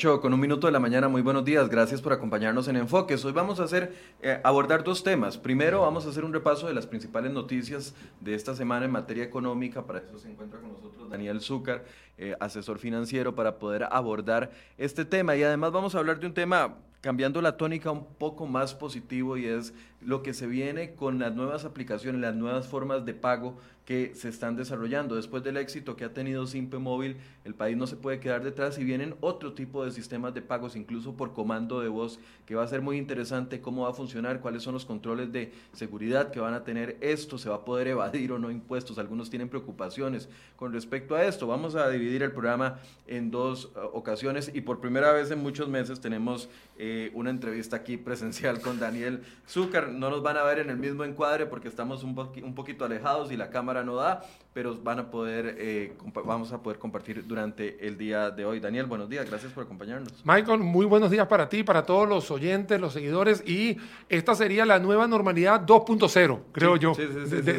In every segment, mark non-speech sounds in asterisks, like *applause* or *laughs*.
8 con un minuto de la mañana, muy buenos días, gracias por acompañarnos en Enfoques. Hoy vamos a hacer, eh, abordar dos temas. Primero vamos a hacer un repaso de las principales noticias de esta semana en materia económica, para eso se encuentra con nosotros Daniel Zúcar, eh, asesor financiero, para poder abordar este tema. Y además vamos a hablar de un tema cambiando la tónica un poco más positivo y es lo que se viene con las nuevas aplicaciones, las nuevas formas de pago que se están desarrollando. Después del éxito que ha tenido Simpe Móvil, el país no se puede quedar detrás y vienen otro tipo de sistemas de pagos, incluso por comando de voz, que va a ser muy interesante cómo va a funcionar, cuáles son los controles de seguridad que van a tener esto, se va a poder evadir o no impuestos. Algunos tienen preocupaciones con respecto a esto. Vamos a dividir el programa en dos uh, ocasiones y por primera vez en muchos meses tenemos eh, una entrevista aquí presencial con Daniel Zúcar. No nos van a ver en el mismo encuadre porque estamos un, un poquito alejados y la cámara no da, pero van a poder, eh, vamos a poder compartir durante el día de hoy. Daniel, buenos días, gracias por acompañarnos. Michael, muy buenos días para ti, para todos los oyentes, los seguidores, y esta sería la nueva normalidad 2.0, creo yo.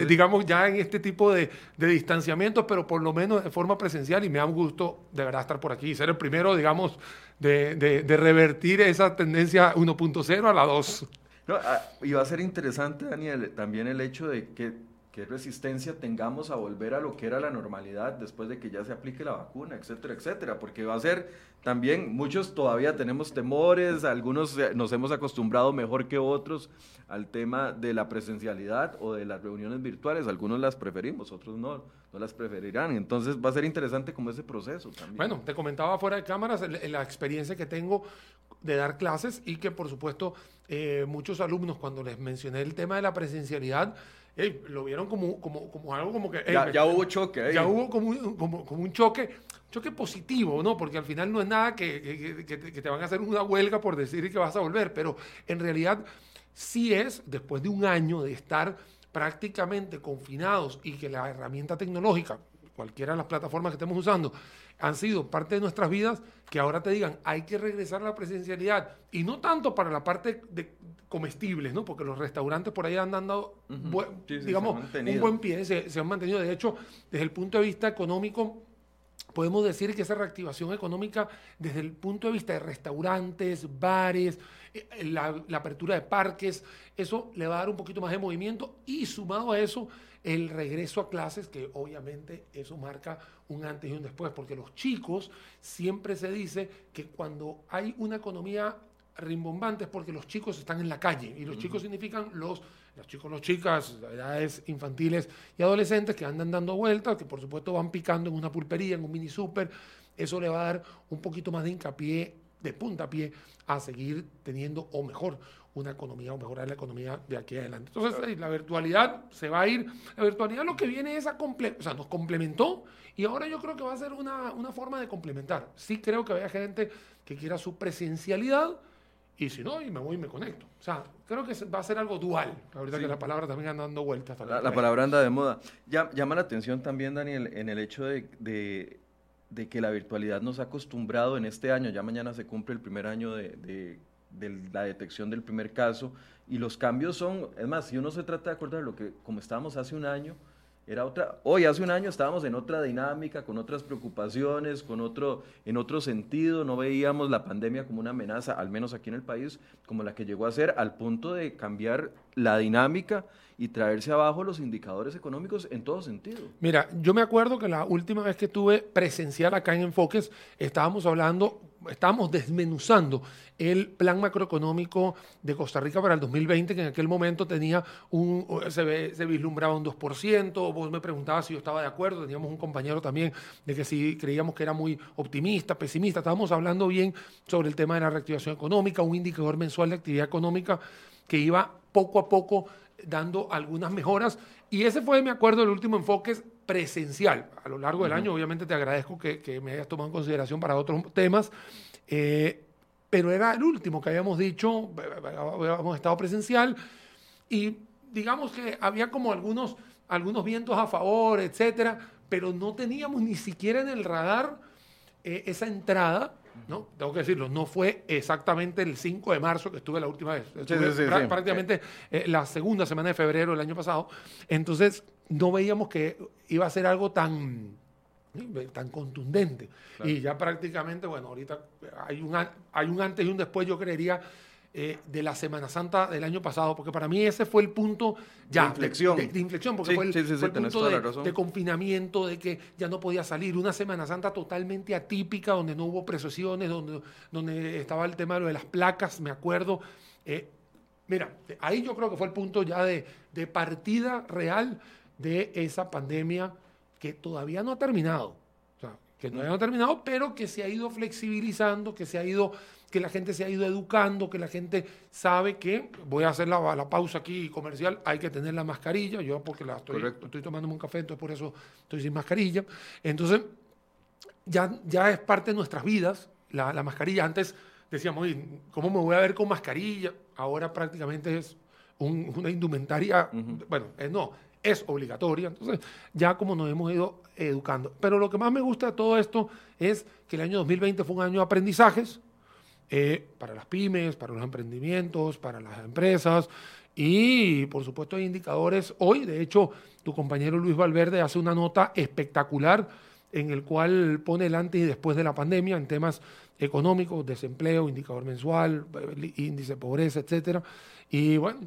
digamos ya en este tipo de, de distanciamientos, pero por lo menos de forma presencial, y me da un gusto de verdad estar por aquí y ser el primero, digamos, de, de revertir esa tendencia 1.0 a la 2. No, ah, y va a ser interesante, Daniel, también el hecho de que qué resistencia tengamos a volver a lo que era la normalidad después de que ya se aplique la vacuna, etcétera, etcétera, porque va a ser también, muchos todavía tenemos temores, algunos nos hemos acostumbrado mejor que otros al tema de la presencialidad o de las reuniones virtuales, algunos las preferimos, otros no, no las preferirán, entonces va a ser interesante como ese proceso también. Bueno, te comentaba fuera de cámaras la experiencia que tengo de dar clases y que por supuesto eh, muchos alumnos cuando les mencioné el tema de la presencialidad, lo vieron como, como, como algo como que... ya, hubo choque. Ya hubo como un, como, como un choque, choque positivo, ¿no? Porque al final no es nada que, que, que, que, te van a hacer una huelga por decir que vas a volver, pero en realidad sí es, después de un año de estar prácticamente confinados y que la herramienta tecnológica, cualquiera de las plataformas que estemos usando, han sido parte de nuestras vidas, que ahora te digan, hay que regresar a la presencialidad. Y no tanto para la parte de comestibles, ¿no? Porque los restaurantes por ahí han dado, digamos, un buen pie, se, se han mantenido. De hecho, desde el punto de vista económico, podemos decir que esa reactivación económica desde el punto de vista de restaurantes, bares, eh, la, la, apertura de parques, eso le va a dar un poquito más de movimiento y sumado a eso el regreso a clases, que obviamente eso marca un antes y un después, porque los chicos siempre se dice que cuando hay una economía rimbombante es porque los chicos están en la calle y los chicos significan los los chicos, los chicas, edades infantiles y adolescentes que andan dando vueltas, que por supuesto van picando en una pulpería, en un mini super, eso le va a dar un poquito más de hincapié, de puntapié, a seguir teniendo, o mejor, una economía o mejorar la economía de aquí adelante. Entonces, la virtualidad se va a ir. La virtualidad lo que viene es a complementar, o sea, nos complementó y ahora yo creo que va a ser una, una forma de complementar. Sí creo que haya gente que quiera su presencialidad y si no, y me voy y me conecto. O sea, creo que va a ser algo dual. Ahorita que la palabra también anda dando vueltas. La, palabra anda de moda. llama la atención también, Daniel, en el hecho de, de, de, que la virtualidad nos ha acostumbrado en este año. Ya mañana se cumple el primer año de de la detección del primer caso y los cambios son, es más, si uno se trata de acordar lo que como estábamos hace un año, era otra, hoy hace un año estábamos en otra dinámica, con otras preocupaciones, con otro, en otro sentido, no veíamos la pandemia como una amenaza, al menos aquí en el país, como la que llegó a ser, al punto de cambiar la dinámica y traerse abajo los indicadores económicos en todo sentido. Mira, yo me acuerdo que la última vez que estuve presencial acá en Enfoques, estábamos hablando estábamos desmenuzando el plan macroeconómico de Costa Rica para el 2020, que en aquel momento tenía un, se, se vislumbraba un 2%, vos me preguntabas si yo estaba de acuerdo, teníamos un compañero también de que si creíamos que era muy optimista, pesimista, estábamos hablando bien sobre el tema de la reactivación económica, un indicador mensual de actividad económica que iba poco a poco dando algunas mejoras. Y ese fue, me acuerdo, el último enfoque presencial. A lo largo del año, obviamente, te agradezco que, me hayas tomado en consideración para otros temas. Eh, pero era el último que habíamos dicho, habíamos estado presencial. Y digamos que había como algunos, algunos vientos a favor, etcétera, pero no teníamos ni siquiera en el radar eh, esa entrada ¿no? Tengo que decirlo, no fue exactamente el 5 de marzo que estuve la última vez. prácticamente eh, la segunda semana de febrero del año pasado. Entonces, no veíamos que iba a ser algo tan, tan contundente. Y ya prácticamente, bueno, ahorita hay un, hay un antes y un después, yo creería, eh, de la Semana Santa del año pasado, porque para mí ese fue el punto ya de inflexión, de, inflexión porque fue el, punto de, confinamiento, de que ya no podía salir, una Semana Santa totalmente atípica, donde no hubo presiones, donde, donde estaba el tema de las placas, me acuerdo. Eh, mira, ahí yo creo que fue el punto ya de, de partida real de esa pandemia que todavía no ha terminado. Que no ha terminado, pero que se ha ido flexibilizando, que se ha ido que la gente se ha ido educando, que la gente sabe que, voy a hacer la, la pausa aquí comercial, hay que tener la mascarilla, yo porque la estoy, estoy tomándome un café, entonces por eso estoy sin mascarilla. Entonces, ya, ya es parte de nuestras vidas, la, la mascarilla. Antes decíamos, ¿cómo me voy a ver con mascarilla? Ahora prácticamente es una indumentaria, bueno, eh, no, es obligatoria. Entonces, ya como nos hemos ido educando. Pero lo que más me gusta de todo esto es que el año 2020 fue un año de aprendizajes, eh, para las pymes, para los emprendimientos, para las empresas y por supuesto hay indicadores. Hoy, de hecho, tu compañero Luis Valverde hace una nota espectacular en el cual pone el antes y después de la pandemia en temas económicos, desempleo, indicador mensual, índice de pobreza, etcétera. Y bueno,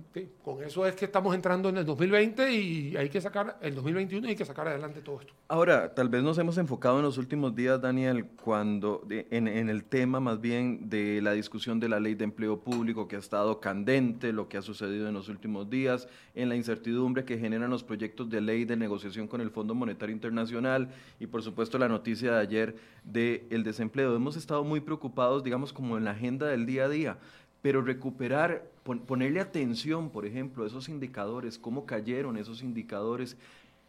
con eso es que estamos entrando en el 2020 y hay que sacar, el 2021 y hay que sacar adelante todo esto. Ahora, tal vez nos hemos enfocado en los últimos días, Daniel, cuando en, el tema más bien de la discusión de la ley de empleo público que ha estado candente, lo que ha sucedido en los últimos días, en la incertidumbre que generan los proyectos de ley de negociación con el Fondo Monetario Internacional y por supuesto la noticia de ayer del el desempleo. Hemos estado muy preocupados, digamos, como en la agenda del día a día pero recuperar, ponerle atención, por ejemplo, a esos indicadores, cómo cayeron esos indicadores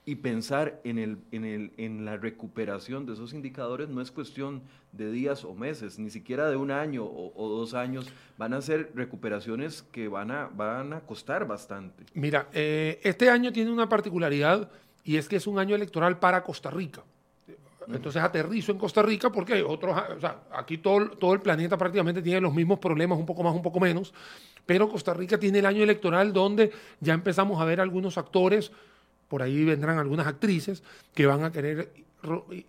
y pensar en, el, en, el, en la recuperación de esos indicadores no es cuestión de días o meses, ni siquiera de un año o, dos años, van a ser recuperaciones que van a, van a costar bastante. Mira, eh, este año tiene una particularidad y es que es un año electoral para Costa Rica. Entonces aterrizo en Costa Rica porque otros, o sea, aquí todo, todo el planeta prácticamente tiene los mismos problemas, un poco más, un poco menos, pero Costa Rica tiene el año electoral donde ya empezamos a ver algunos actores, por ahí vendrán algunas actrices que van a querer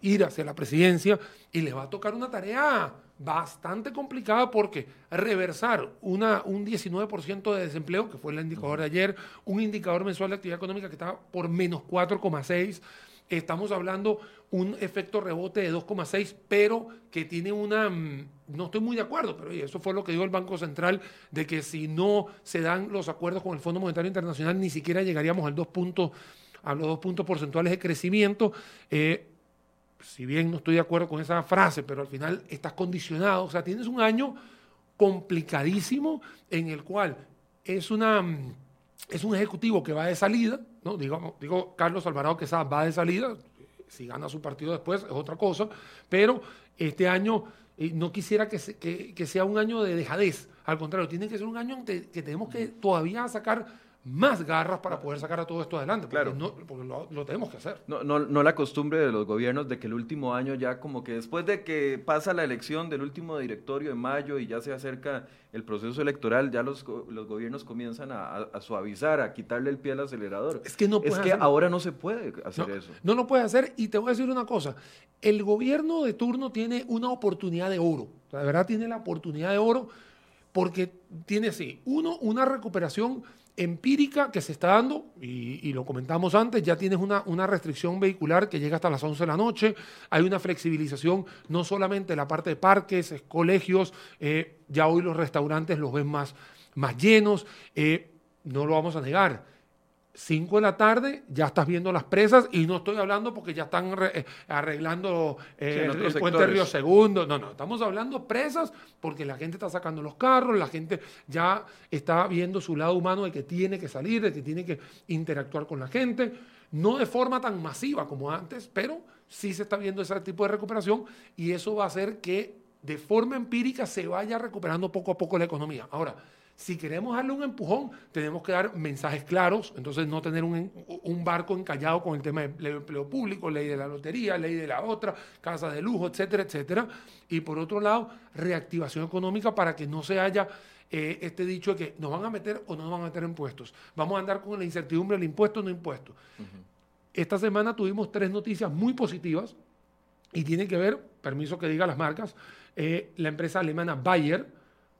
ir hacia la presidencia y les va a tocar una tarea bastante complicada porque reversar una, un 19% de desempleo, que fue el indicador de ayer, un indicador mensual de actividad económica que estaba por menos 4,6%, Estamos hablando un efecto rebote de 2,6, pero que tiene una... Mm, no estoy muy de acuerdo, pero eso fue lo que dijo el Banco Central, de que si no se dan los acuerdos con el Fondo Monetario Internacional, ni siquiera llegaríamos al 2 puntos, a los dos puntos porcentuales de crecimiento. Eh, si bien no estoy de acuerdo con esa frase, pero al final estás condicionado, o sea, tienes un año complicadísimo en el cual es una mm, es un ejecutivo que va de salida, ¿no? Digo, digo Carlos Alvarado que va de salida, si gana su partido después es otra cosa, pero este año eh, no quisiera que, que, sea un año de dejadez, al contrario, tiene que ser un año que, que tenemos que todavía sacar más garras para poder sacar a todo esto adelante. Porque claro. No, porque lo, tenemos que hacer. No, no, no, la costumbre de los gobiernos de que el último año ya como que después de que pasa la elección del último directorio en mayo y ya se acerca el proceso electoral, ya los, los gobiernos comienzan a, suavizar, a quitarle el pie al acelerador. Es que, no es que ahora no se puede hacer eso. No lo puede hacer y te voy a decir una cosa. El gobierno de turno tiene una oportunidad de oro. de verdad tiene la oportunidad de oro porque tiene así, uno, una recuperación empírica que se está dando, y, lo comentamos antes, ya tienes una, una, restricción vehicular que llega hasta las 11 de la noche, hay una flexibilización no solamente en la parte de parques, colegios, eh, ya hoy los restaurantes los ven más, más llenos, eh, no lo vamos a negar 5 de la tarde ya estás viendo las presas y no estoy hablando porque ya están eh, arreglando eh, el, puente Río Segundo. No, no, estamos hablando presas porque la gente está sacando los carros, la gente ya está viendo su lado humano de que tiene que salir, de que tiene que interactuar con la gente. No de forma tan masiva como antes, pero sí se está viendo ese tipo de recuperación y eso va a hacer que de forma empírica se vaya recuperando poco a poco la economía. Ahora, si queremos darle un empujón, tenemos que dar mensajes claros, entonces no tener un, barco encallado con el tema del empleo público, ley de la lotería, ley de la otra, casa de lujo, etcétera, etcétera. Y por otro lado, reactivación económica para que no se haya eh, este dicho de que nos van a meter o no nos van a meter impuestos. Vamos a andar con la incertidumbre del impuesto o no impuesto. Esta semana tuvimos tres noticias muy positivas y tiene que ver, permiso que diga las marcas, eh, la empresa alemana Bayer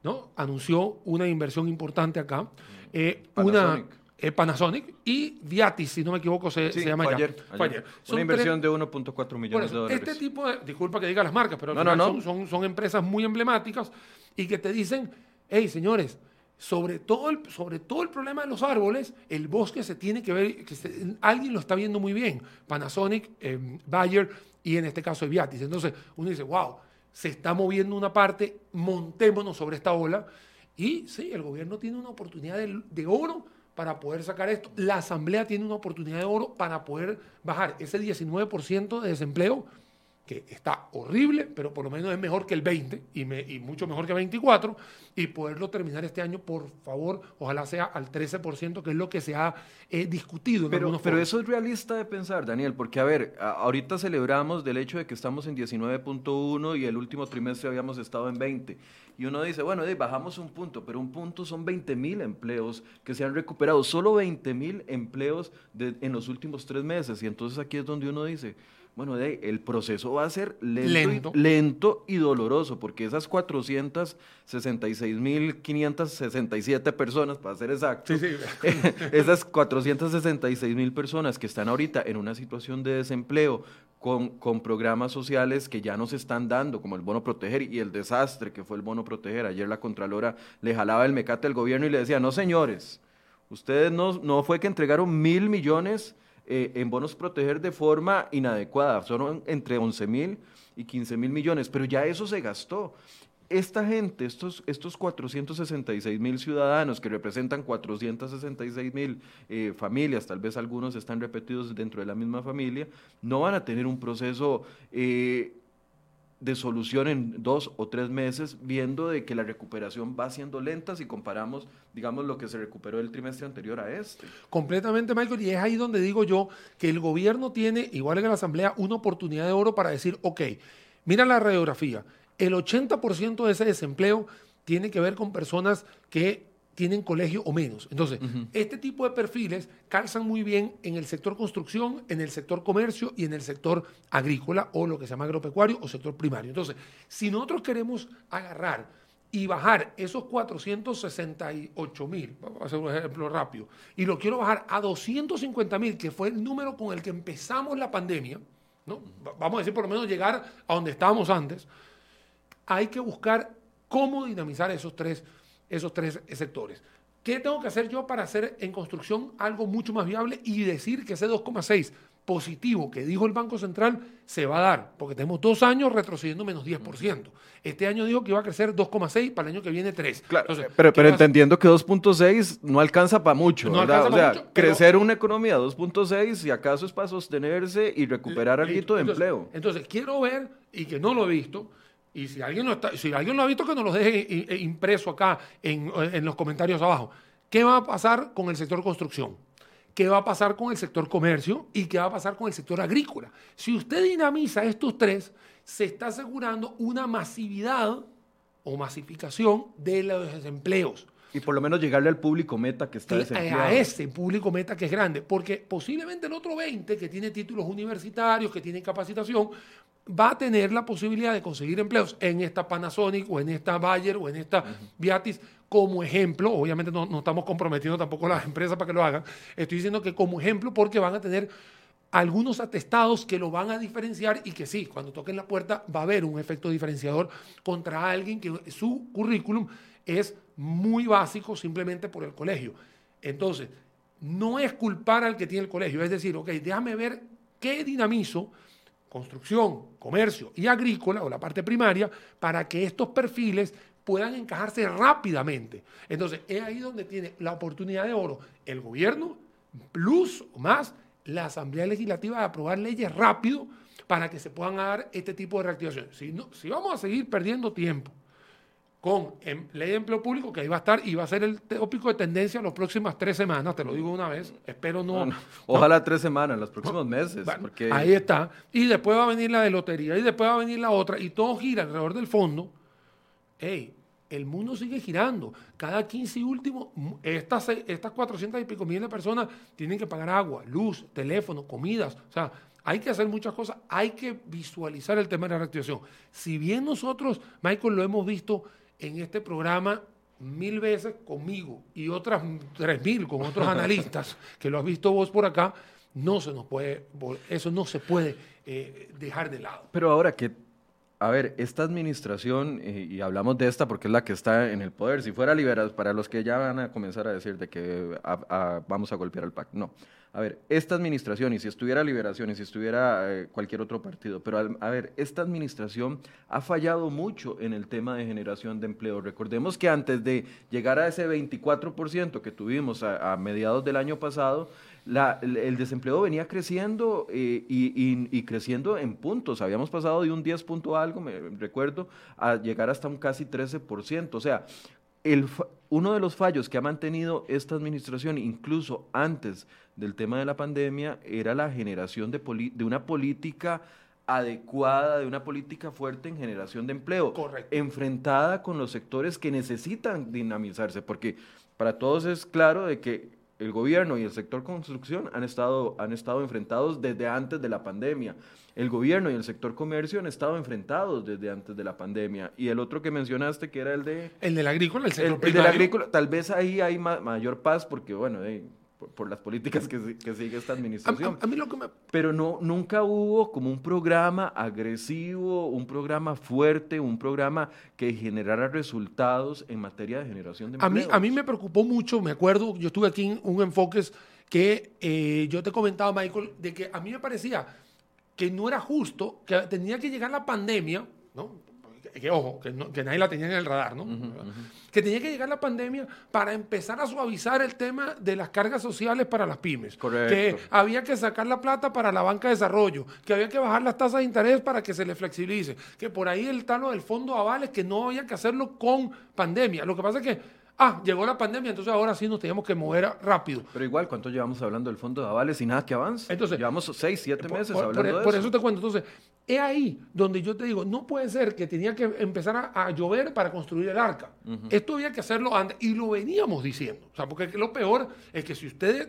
¿no? anunció una inversión importante acá. Eh, una eh, Panasonic y Viatis, si no me equivoco, se, se llama ayer, ayer. Una inversión de 1.4 millones de dólares. Este tipo de, disculpa que diga las marcas, pero Son, son, son, empresas muy emblemáticas y que te dicen, hey, señores, sobre todo, el, sobre todo el problema de los árboles, el bosque se tiene que ver, que alguien lo está viendo muy bien, Panasonic, eh, Bayer y en este caso Viatis. Entonces uno dice, wow, se está moviendo una parte, montémonos sobre esta ola. Y sí, el gobierno tiene una oportunidad de, de oro para poder sacar esto. La Asamblea tiene una oportunidad de oro para poder bajar ese 19% de desempleo, que está horrible, pero por lo menos es mejor que el 20 y, y mucho mejor que 24, y poderlo terminar este año, por favor, ojalá sea al 13%, que es lo que se ha eh, discutido. En pero, pero eso es realista de pensar, Daniel, porque a ver, ahorita celebramos del hecho de que estamos en 19.1 y el último trimestre habíamos estado en 20 y uno dice, bueno, bajamos un punto, pero un punto son 20 mil empleos que se han recuperado, solo 20 mil empleos en los últimos tres meses. Y entonces aquí es donde uno dice, bueno, el proceso va a ser lento, lento. Y, doloroso, porque esas 466.567 personas, para ser exacto, *laughs* esas 466.000 personas que están ahorita en una situación de desempleo, con, con, programas sociales que ya nos están dando, como el bono proteger y el desastre que fue el bono proteger. Ayer la Contralora le jalaba el mecate al gobierno y le decía, no señores, ustedes no, no fue que entregaron mil millones eh, en bonos proteger de forma inadecuada. Son entre 11 mil y 15 mil millones, pero ya eso se gastó. Esta gente, estos, estos 466 mil ciudadanos que representan 466 mil eh, familias, tal vez algunos están repetidos dentro de la misma familia, no van a tener un proceso eh, de solución en dos o tres meses, viendo de que la recuperación va siendo lenta si comparamos, digamos, lo que se recuperó el trimestre anterior a este. Completamente, Michael, y es ahí donde digo yo que el gobierno tiene, igual en la Asamblea, una oportunidad de oro para decir, ok, mira la radiografía, el 80% de ese desempleo tiene que ver con personas que tienen colegio o menos. Entonces, este tipo de perfiles calzan muy bien en el sector construcción, en el sector comercio y en el sector agrícola o lo que se llama agropecuario o sector primario. Entonces, si nosotros queremos agarrar y bajar esos 468 mil, vamos a hacer un ejemplo rápido, y lo quiero bajar a 250 mil, que fue el número con el que empezamos la pandemia, ¿no? vamos a decir por lo menos llegar a donde estábamos antes, hay que buscar cómo dinamizar esos tres esos tres sectores. ¿Qué tengo que hacer yo para hacer en construcción algo mucho más viable y decir que ese 2,6 positivo que dijo el Banco Central se va a dar? Porque tenemos dos años retrocediendo menos 10%. Este año dijo que iba a crecer 2,6, para el año que viene 3. Claro, pero, pero entendiendo que 2,6 no alcanza para mucho, no ¿verdad? o sea, crecer una economía 2,6 si acaso es para sostenerse y recuperar algo de empleo. Entonces, quiero ver, y que no lo he visto, y si alguien, está, si alguien lo ha visto, que nos lo deje impreso acá en, en los comentarios abajo. ¿Qué va a pasar con el sector construcción? ¿Qué va a pasar con el sector comercio? ¿Y qué va a pasar con el sector agrícola? Si usted dinamiza estos tres, se está asegurando una masividad o masificación de los desempleos. Y por lo menos llegarle al público meta que está desempleado. A ese público meta que es grande, porque posiblemente el otro 20 que tiene títulos universitarios, que tiene capacitación, va a tener la posibilidad de conseguir empleos en esta Panasonic o en esta Bayer o en esta Viatis como ejemplo, obviamente no, no, estamos comprometiendo tampoco a las empresas para que lo hagan, estoy diciendo que como ejemplo porque van a tener algunos atestados que lo van a diferenciar y que sí, cuando toquen la puerta va a haber un efecto diferenciador contra alguien que su currículum es muy básico simplemente por el colegio. Entonces, no es culpar al que tiene el colegio, es decir, ok, déjame ver qué dinamizo construcción, comercio y agrícola, o la parte primaria, para que estos perfiles puedan encajarse rápidamente. Entonces, es ahí donde tiene la oportunidad de oro el gobierno, plus o más la Asamblea Legislativa de aprobar leyes rápido para que se puedan dar este tipo de reactivación. Si, no, si vamos a seguir perdiendo tiempo con em, ley de empleo público, que ahí va a estar y va a ser el tópico de tendencia en las próximas tres semanas, te lo digo una vez, espero no... ojalá tres semanas, en los próximos meses. porque... Ahí está. Y después va a venir la de lotería, y después va a venir la otra, y todo gira alrededor del fondo. Hey, el mundo sigue girando. Cada 15 y último, estas, estas 400 y pico mil de personas tienen que pagar agua, luz, teléfono, comidas. O sea, hay que hacer muchas cosas. Hay que visualizar el tema de la reactivación. Si bien nosotros, Michael, lo hemos visto en este programa mil veces conmigo y otras tres mil con otros *laughs* analistas, que lo has visto vos por acá, no se nos puede, eso no se puede eh, dejar de lado. Pero ahora que a ver, esta administración, eh, y hablamos de esta porque es la que está en el poder, si fuera liberal, para los que ya van a comenzar a decir de que vamos a golpear al PAC, no. A ver, esta administración, y si estuviera Liberación, y si estuviera eh, cualquier otro partido, pero a ver, esta administración ha fallado mucho en el tema de generación de empleo. Recordemos que antes de llegar a ese 24% que tuvimos a mediados del año pasado, el desempleo venía creciendo eh, y, creciendo en puntos. Habíamos pasado de un 10 punto algo, me recuerdo, a llegar hasta un casi 13%. O sea, el, uno de los fallos que ha mantenido esta administración, incluso antes del tema de la pandemia, era la generación de, de una política adecuada, de una política fuerte en generación de empleo, enfrentada con los sectores que necesitan dinamizarse, porque para todos es claro de que el gobierno y el sector construcción han estado, han estado enfrentados desde antes de la pandemia. El gobierno y el sector comercio han estado enfrentados desde antes de la pandemia. Y el otro que mencionaste, que era el de... El del agrícola, el sector el, del agrícola, tal vez ahí hay mayor paz porque, bueno, por, las políticas que, que, sigue esta administración. A, mí lo que me... Pero no, nunca hubo como un programa agresivo, un programa fuerte, un programa que generara resultados en materia de generación de empleo. A mí, a mí me preocupó mucho, me acuerdo, yo estuve aquí en un enfoque que eh, yo te comentaba, Michael, de que a mí me parecía que no era justo, que tenía que llegar la pandemia, ¿no? Que ojo, que, nadie la tenía en el radar, ¿no? Que tenía que llegar la pandemia para empezar a suavizar el tema de las cargas sociales para las pymes. Que había que sacar la plata para la banca de desarrollo, que había que bajar las tasas de interés para que se le flexibilice, que por ahí el talo del fondo avales, que no había que hacerlo con pandemia. Lo que pasa es que Ah, llegó la pandemia, entonces ahora sí nos teníamos que mover rápido. Pero igual, ¿cuánto llevamos hablando del fondo de avales y nada que avance? Entonces, llevamos seis, siete meses hablando de eso. Por eso te cuento. Entonces, es ahí donde yo te digo, no puede ser que tenía que empezar a, llover para construir el arca. Esto había que hacerlo antes y lo veníamos diciendo. O sea, porque lo peor es que si ustedes,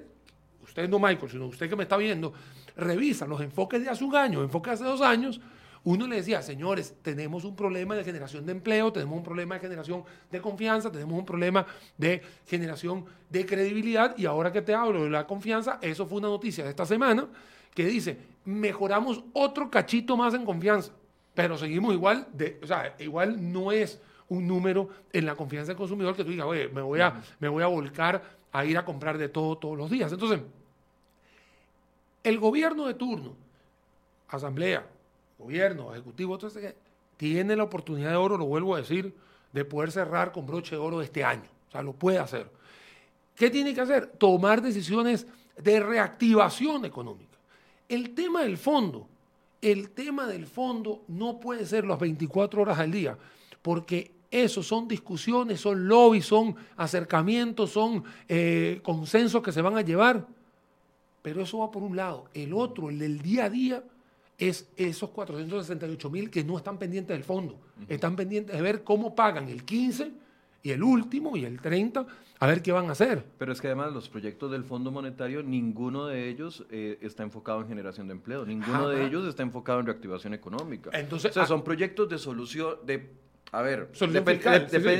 ustedes no Michael, sino usted que me está viendo, revisan los enfoques de hace un año, enfoques de hace dos años, uno le decía, señores, tenemos un problema de generación de empleo, tenemos un problema de generación de confianza, tenemos un problema de generación de credibilidad y ahora que te hablo de la confianza, eso fue una noticia de esta semana que dice, mejoramos otro cachito más en confianza, pero seguimos igual, de, o sea, igual no es un número en la confianza del consumidor que tú digas, oye, me voy a, me voy a volcar a ir a comprar de todo todos los días. Entonces, el gobierno de turno, asamblea, gobierno, ejecutivo, entonces, tiene la oportunidad de oro, lo vuelvo a decir, de poder cerrar con broche de oro este año. O sea, lo puede hacer. ¿Qué tiene que hacer? Tomar decisiones de reactivación económica. El tema del fondo, el tema del fondo no puede ser las 24 horas al día, porque eso son discusiones, son lobbies, son acercamientos, son eh, consensos que se van a llevar. Pero eso va por un lado. El otro, el del día a día, es esos 468 mil que no están pendientes del fondo. Están pendientes de ver cómo pagan el 15 y el último y el 30 a ver qué van a hacer. Pero es que además los proyectos del Fondo Monetario, ninguno de ellos eh, está enfocado en generación de empleo, ninguno de ellos está enfocado en reactivación económica. Entonces, o sea, ah, son proyectos de solución, de, a ver,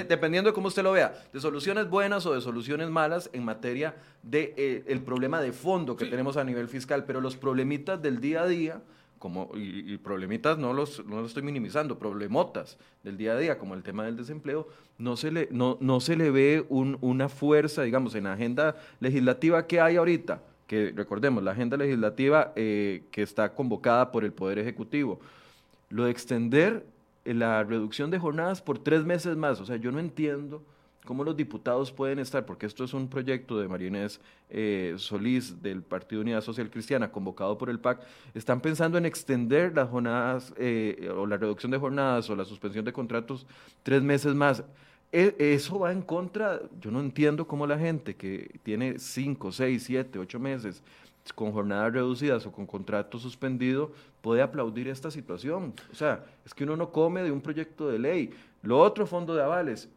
dependiendo de cómo usted lo vea, de soluciones buenas o de soluciones malas en materia de eh, el problema de fondo que tenemos a nivel fiscal, pero los problemitas del día a día como, y, problemitas no los, no los estoy minimizando, problemotas del día a día, como el tema del desempleo, no se le, no, no se le ve un, una fuerza, digamos, en la agenda legislativa que hay ahorita, que recordemos, la agenda legislativa eh, que está convocada por el Poder Ejecutivo, lo de extender la reducción de jornadas por tres meses más, o sea, yo no entiendo cómo los diputados pueden estar, porque esto es un proyecto de María eh, Solís del Partido Unidad Social Cristiana, convocado por el PAC, están pensando en extender las jornadas eh, o la reducción de jornadas o la suspensión de contratos tres meses más. E, eso va en contra, yo no entiendo cómo la gente que tiene cinco, seis, siete, ocho meses con jornadas reducidas o con contrato suspendido puede aplaudir esta situación. O sea, es que uno no come de un proyecto de ley. Lo otro, fondo de avales,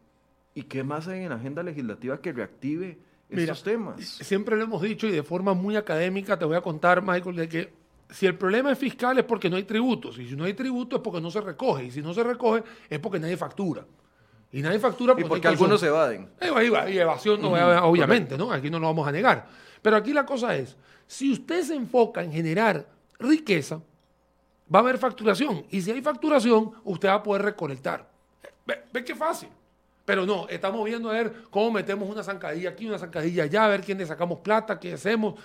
¿Y qué más hay en la agenda legislativa que reactive estos temas? Siempre lo hemos dicho y de forma muy académica te voy a contar, Michael, de que si el problema es fiscal es porque no hay tributos, y si no hay tributos es porque no se recoge, y si no se recoge es porque nadie factura. Y nadie factura porque, y porque algunos se evaden. y evasión, obviamente, ¿no? Aquí no lo vamos a negar. Pero aquí la cosa es, si usted se enfoca en generar riqueza, va a haber facturación. Y si hay facturación, usted va a poder recolectar. ¿Ve, ve qué fácil? Pero no, estamos viendo a ver cómo metemos una zancadilla aquí, una zancadilla allá, a ver quién le sacamos plata, qué hacemos.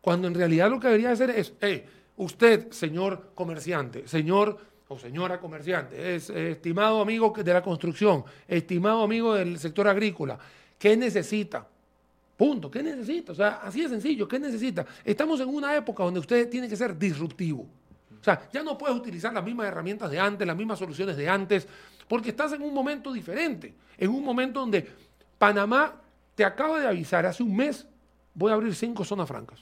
Cuando en realidad lo que debería hacer es, hey, usted, señor comerciante, señor o señora comerciante, es estimado amigo de la construcción, estimado amigo del sector agrícola, ¿qué necesita? Punto, ¿qué necesita? O sea, así de sencillo, ¿qué necesita? Estamos en una época donde usted tiene que ser disruptivo. O sea, ya no puedes utilizar las mismas herramientas de antes, las mismas soluciones de antes, porque estás en un momento diferente, en un momento donde Panamá te acaba de avisar hace un mes, voy a abrir cinco zonas francas.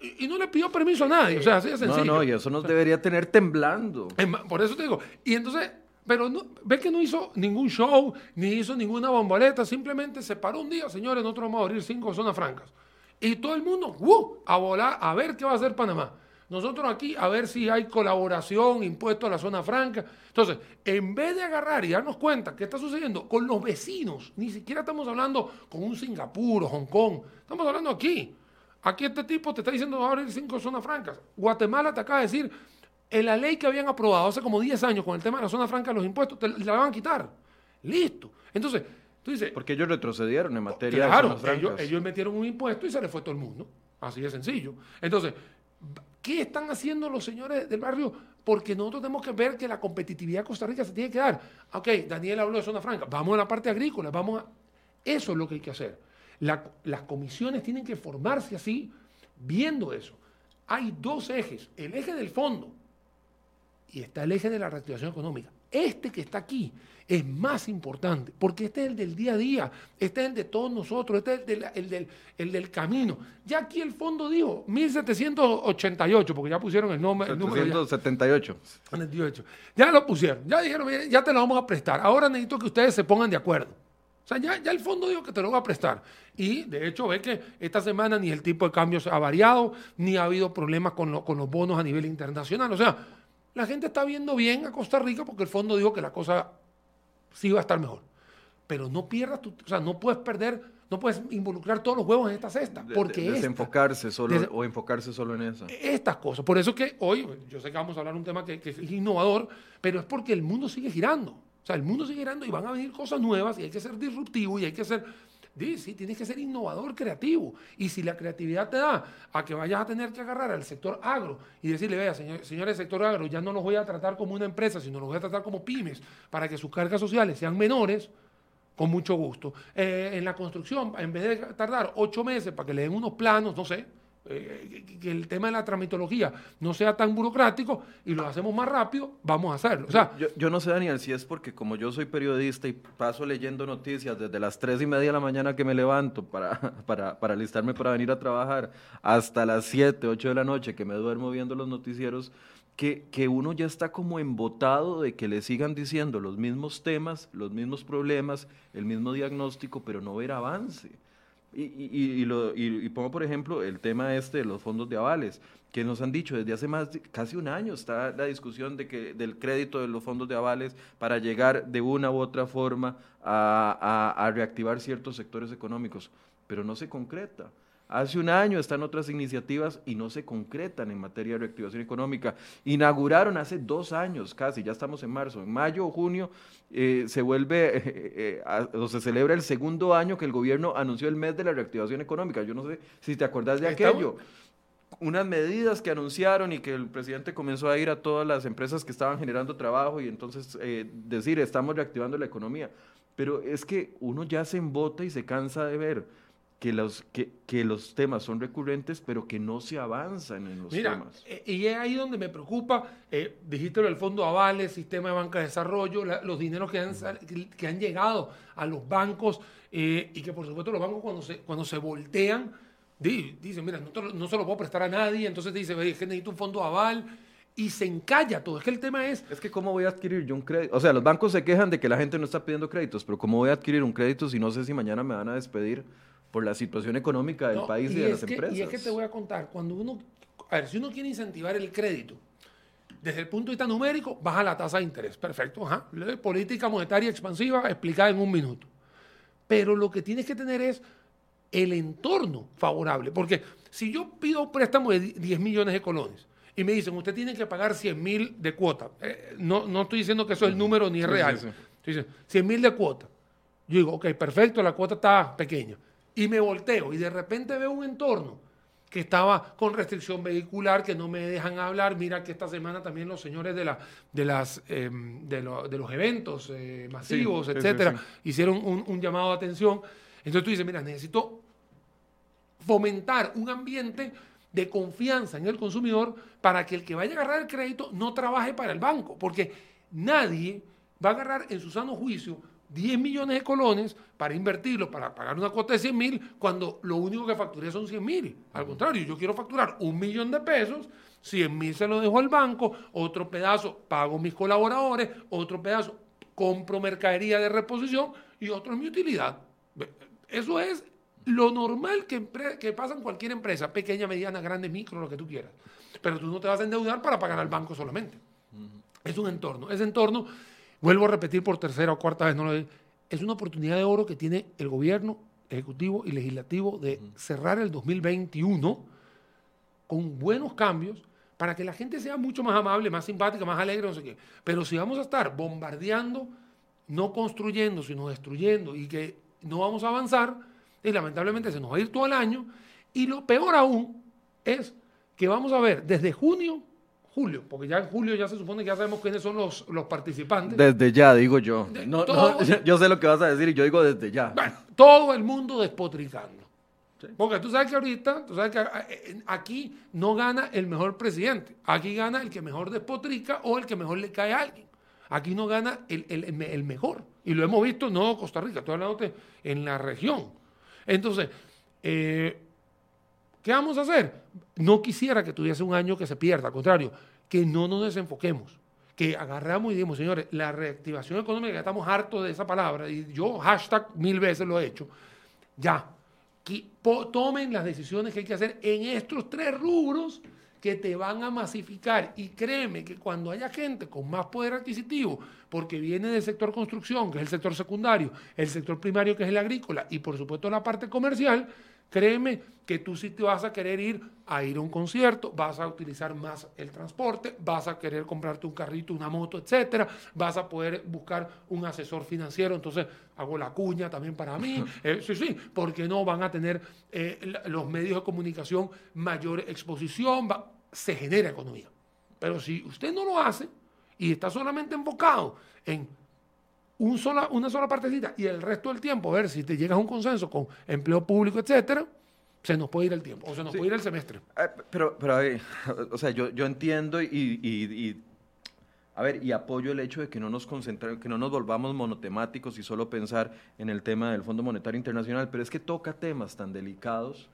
Y, no le pidió permiso a nadie, o sea, así de sencillo. No, no, y eso nos debería tener temblando. Por eso te digo, y entonces, pero no, ve que no hizo ningún show, ni hizo ninguna bomboleta, simplemente se paró un día, señores, nosotros vamos a abrir cinco zonas francas. Y todo el mundo, ¡uh! a volar, a ver qué va a hacer Panamá. Nosotros aquí a ver si hay colaboración, impuesto a la zona franca. Entonces, en vez de agarrar y darnos cuenta qué está sucediendo con los vecinos, ni siquiera estamos hablando con un Singapur o Hong Kong, estamos hablando aquí. Aquí este tipo te está diciendo va a abrir cinco zonas francas. Guatemala te acaba de decir, en la ley que habían aprobado hace como 10 años con el tema de la zona franca, los impuestos, te la van a quitar. Listo. Entonces, tú dices... Porque ellos retrocedieron en materia de zonas francas. Ellos, ellos metieron un impuesto y se les fue todo el mundo. Así de sencillo. Entonces, ¿Qué están haciendo los señores del barrio? Porque nosotros tenemos que ver que la competitividad de Costa Rica se tiene que dar. Ok, Daniel habló de zona franca, vamos a la parte agrícola, vamos a... Eso es lo que hay que hacer. las comisiones tienen que formarse así, viendo eso. Hay dos ejes, el eje del fondo y está el eje de la reactivación económica. Este que está aquí es más importante, porque este es el del día a día, este es el de todos nosotros, este es el del, el del, camino. Ya aquí el fondo dijo 1788, porque ya pusieron el, nombre, el número. 1778. Ya lo pusieron, ya dijeron, ya te lo vamos a prestar. Ahora necesito que ustedes se pongan de acuerdo. O sea, ya, ya, el fondo dijo que te lo va a prestar. Y de hecho, ve que esta semana ni el tipo de cambios ha variado, ni ha habido problemas con, con los bonos a nivel internacional. O sea, la gente está viendo bien a Costa Rica porque el fondo dijo que la cosa sí va a estar mejor. Pero no pierdas tu, o sea, no puedes perder, no puedes involucrar todos los huevos en esta cesta. Porque de, desenfocarse solo o enfocarse solo en eso. Estas cosas. Por eso que hoy, yo sé que vamos a hablar de un tema que, que es innovador, pero es porque el mundo sigue girando. O sea, el mundo sigue girando y van a venir cosas nuevas y hay que ser disruptivo y hay que ser Sí, tienes que ser innovador, creativo. Y si la creatividad te da a que vayas a tener que agarrar al sector agro y decirle, vea, señor, señores sector agro, ya no los voy a tratar como una empresa, sino los voy a tratar como pymes, para que sus cargas sociales sean menores, con mucho gusto. Eh, en la construcción, en vez de tardar ocho meses para que le den unos planos, no sé, eh, que el tema de la tramitología no sea tan burocrático y lo hacemos más rápido, vamos a hacerlo. O sea, yo, no sé, Daniel, si es porque como yo soy periodista y paso leyendo noticias desde las tres y media de la mañana que me levanto para, *laughs* para, para alistarme para venir a trabajar hasta las 7, 8 de la noche que me duermo viendo los noticieros, que, que, uno ya está como embotado de que le sigan diciendo los mismos temas, los mismos problemas, el mismo diagnóstico, pero no ver avance. Y, y, lo, y, pongo, por ejemplo, el tema este de los fondos de avales, que nos han dicho desde hace más casi un año está la discusión de que, del crédito de los fondos de avales para llegar de una u otra forma a reactivar ciertos sectores económicos, pero no se concreta. Hace un año están otras iniciativas y no se concretan en materia de reactivación económica. Inauguraron hace dos años casi, ya estamos en marzo, en mayo o junio eh, se vuelve *laughs* eh, eh, o se celebra el segundo año que el gobierno anunció el mes de la reactivación económica. Yo no sé si te acuerdas de aquello. Unas medidas que anunciaron y que el presidente comenzó a ir a todas las empresas que estaban generando trabajo y entonces decir, estamos reactivando la economía. Pero es que uno ya se embota y se cansa de ver que los, que, que, los temas son recurrentes, pero que no se avanzan en los temas. Eh, y es ahí donde me preocupa, eh, dijiste el Fondo Avales, Sistema de Banca de Desarrollo, los dineros que han, que han llegado a los bancos eh, y que por supuesto los bancos cuando se, cuando se voltean, dicen, mira, no, no se lo puedo prestar a nadie, entonces dice, que necesito un fondo aval y se encalla todo. Es que el tema es... Es que cómo voy a adquirir yo un crédito. O sea, los bancos se quejan de que la gente no está pidiendo créditos, pero cómo voy a adquirir un crédito si no sé si mañana me van a despedir por la situación económica del país y, de las empresas. Y es que te voy a contar, cuando uno, a ver, si uno quiere incentivar el crédito, desde el punto de vista numérico, baja la tasa de interés. Perfecto, ajá. Política monetaria expansiva explicada en un minuto. Pero lo que tienes que tener es el entorno favorable. Porque si yo pido un préstamo de 10 millones de colones y me dicen, usted tiene que pagar 100 mil de cuota. Eh, no, no estoy diciendo que eso es el número ni es real. 100 mil de cuota. Yo digo, ok, perfecto, la cuota está pequeña. Y me volteo y de repente veo un entorno que estaba con restricción vehicular, que no me dejan hablar. Mira que esta semana también los señores de, la, de, las, em, de, los eventos eh, masivos, etcétera, hicieron un, un, llamado de atención. Entonces tú dices, mira, necesito fomentar un ambiente de confianza en el consumidor para que el que vaya a agarrar el crédito no trabaje para el banco, porque nadie va a agarrar en su sano juicio 10 millones de colones para invertirlo, para pagar una cuota de 100 mil, cuando lo único que facturé son 100 mil. Al contrario, yo quiero facturar un millón de pesos, 100 mil se lo dejo al banco, otro pedazo pago mis colaboradores, otro pedazo compro mercadería de reposición y otro es mi utilidad. Eso es lo normal que, que pasa en cualquier empresa, pequeña, mediana, grande, micro, lo que tú quieras. Pero tú no te vas a endeudar para pagar al banco solamente. Es un entorno. Ese entorno, vuelvo a repetir por tercera o cuarta vez, no lo es una oportunidad de oro que tiene el gobierno, ejecutivo y legislativo de cerrar el 2021 con buenos cambios para que la gente sea mucho más amable, más simpática, más alegre, no sé qué. Pero si vamos a estar bombardeando, no construyendo, sino destruyendo y que no vamos a avanzar, y lamentablemente se nos va a ir todo el año. Y lo peor aún es que vamos a ver desde junio, julio, porque ya en julio ya se supone que ya sabemos quiénes son los, los participantes. Desde ya, digo yo. No, *laughs* yo sé lo que vas a decir y yo digo desde ya. Bueno, todo el mundo despotricando. Porque tú sabes que ahorita, tú sabes que aquí no gana el mejor presidente, aquí gana el que mejor despotrica o el que mejor le cae a alguien. Aquí no gana el, el, el mejor. Y lo hemos visto no Costa Rica, estoy hablando en la región. Entonces, eh, ¿qué vamos a hacer? No quisiera que tuviese un año que se pierda, al contrario, que no nos desenfoquemos, que agarramos y digamos, señores, la reactivación económica, ya estamos hartos de esa palabra, y yo hashtag mil veces lo he hecho, ya, que tomen las decisiones que hay que hacer en estos tres rubros que te van a masificar. Y créeme que cuando haya gente con más poder adquisitivo, porque viene del sector construcción, que es el sector secundario, el sector primario, que es el agrícola, y por supuesto la parte comercial, créeme que tú sí te vas a querer ir a ir a un concierto, vas a utilizar más el transporte, vas a querer comprarte un carrito, una moto, etcétera, vas a poder buscar un asesor financiero, entonces hago la cuña también para mí, *laughs* eh, sí, sí, porque no van a tener eh, los medios de comunicación mayor exposición, se genera economía. Pero si usted no lo hace y está solamente enfocado en un sola, una sola partecita y el resto del tiempo, a ver si te llegas a un consenso con empleo público, etcétera, se nos puede ir el tiempo o se nos puede ir el semestre. Eh, pero, pero a ver, *laughs* o sea, yo, yo entiendo y, y, a ver, y apoyo el hecho de que no nos concentremos, que no nos volvamos monotemáticos y solo pensar en el tema del Fondo Monetario Internacional, pero es que toca temas tan delicados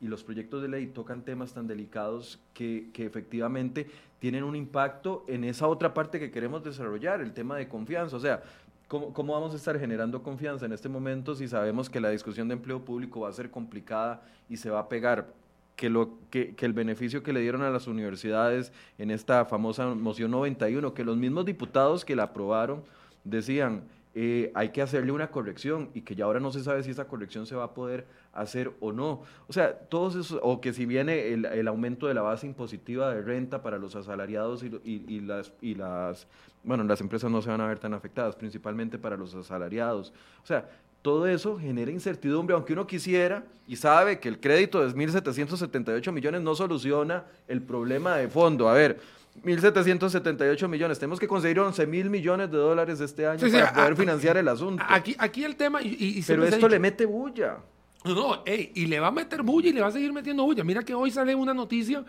y los proyectos de ley tocan temas tan delicados que, que, efectivamente tienen un impacto en esa otra parte que queremos desarrollar, el tema de confianza. O sea, ¿Cómo, vamos a estar generando confianza en este momento si sabemos que la discusión de empleo público va a ser complicada y se va a pegar? Que, lo, que, el beneficio que le dieron a las universidades en esta famosa moción 91, que los mismos diputados que la aprobaron decían, eh, hay que hacerle una corrección y que ya ahora no se sabe si esa corrección se va a poder hacer o no. O sea, todos esos, o que si viene el, aumento de la base impositiva de renta para los asalariados y, y, las, y las, bueno, las empresas no se van a ver tan afectadas, principalmente para los asalariados. O sea, todo eso genera incertidumbre, aunque uno quisiera y sabe que el crédito de 1.778 millones no soluciona el problema de fondo. A ver, 1.778 millones. Tenemos que conseguir 11 mil millones de dólares este año para poder financiar el asunto. Aquí, aquí el tema... Y, Pero esto le mete bulla. No, no, y le va a meter bulla y le va a seguir metiendo bulla. Mira que hoy sale una noticia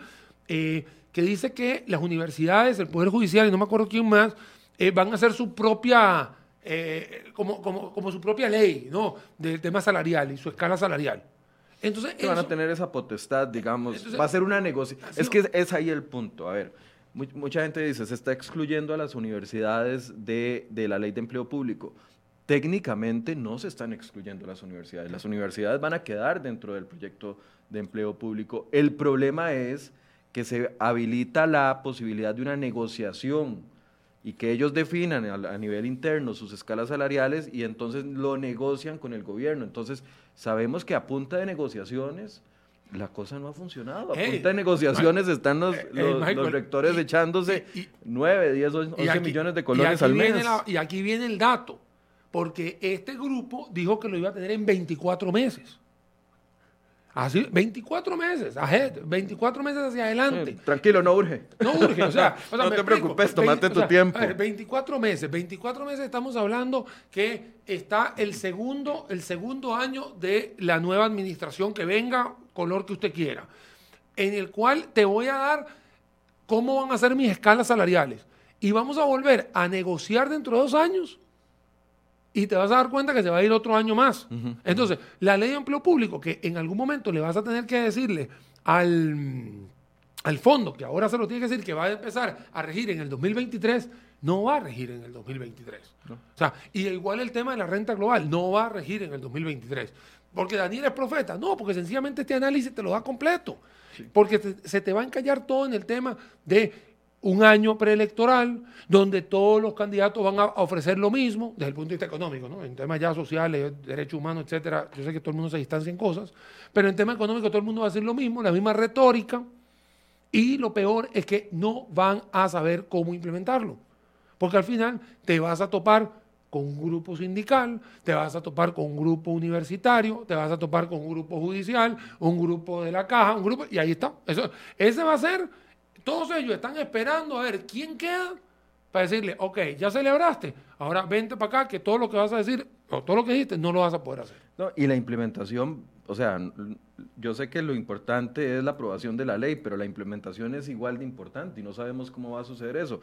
eh, que dice que las universidades, el Poder Judicial y no me acuerdo quién más, eh, van a hacer su propia... Eh, como, como, como, su propia ley, ¿no? Del tema salarial y su escala salarial. Entonces, van a tener esa potestad, digamos. va a ser una negociación. Es que es ahí el punto. A ver, mucha gente dice, se está excluyendo a las universidades de, de la ley de empleo público técnicamente no se están excluyendo las universidades. Las universidades van a quedar dentro del proyecto de empleo público. El problema es que se habilita la posibilidad de una negociación y que ellos definan a, nivel interno sus escalas salariales y entonces lo negocian con el gobierno. Entonces sabemos que a punta de negociaciones la cosa no ha funcionado. A punta de negociaciones están los, eh, eh, los, rectores echándose 9, 10, 11 millones de colones al mes. y aquí viene el dato porque este grupo dijo que lo iba a tener en 24 meses. Así, 24 meses, ahead, 24 meses hacia adelante. tranquilo, no urge. No urge, o sea, *laughs* no te preocupes, tomate tu tiempo. 24 meses, 24 meses estamos hablando que está el segundo, el segundo año de la nueva administración que venga, color que usted quiera, en el cual te voy a dar cómo van a ser mis escalas salariales. Y vamos a volver a negociar dentro de dos años y te vas a dar cuenta que se va a ir otro año más. Entonces, la ley de empleo público, que en algún momento le vas a tener que decirle al, al fondo, que ahora se lo tiene que decir, que va a empezar a regir en el 2023, no va a regir en el 2023. O sea, y igual el tema de la renta global, no va a regir en el 2023. Porque Daniel es profeta. No, porque sencillamente este análisis te lo da completo. Porque se te va a encallar todo en el tema de un año preelectoral donde todos los candidatos van a ofrecer lo mismo desde el punto de vista económico, ¿no? en temas ya sociales, derechos humanos, etcétera. Yo sé que todo el mundo se distancia en cosas, pero en tema económico todo el mundo va a decir lo mismo, la misma retórica, y lo peor es que no van a saber cómo implementarlo, porque al final te vas a topar con un grupo sindical, te vas a topar con un grupo universitario, te vas a topar con un grupo judicial, un grupo de la caja, un grupo, y ahí está. Eso, ese va a ser todos ellos están esperando a ver quién queda para decirle, ok, ya celebraste, ahora vente para acá que todo lo que vas a decir, o todo lo que dijiste, no lo vas a poder hacer. No, y la implementación, o sea, yo sé que lo importante es la aprobación de la ley, pero la implementación es igual de importante y no sabemos cómo va a suceder eso.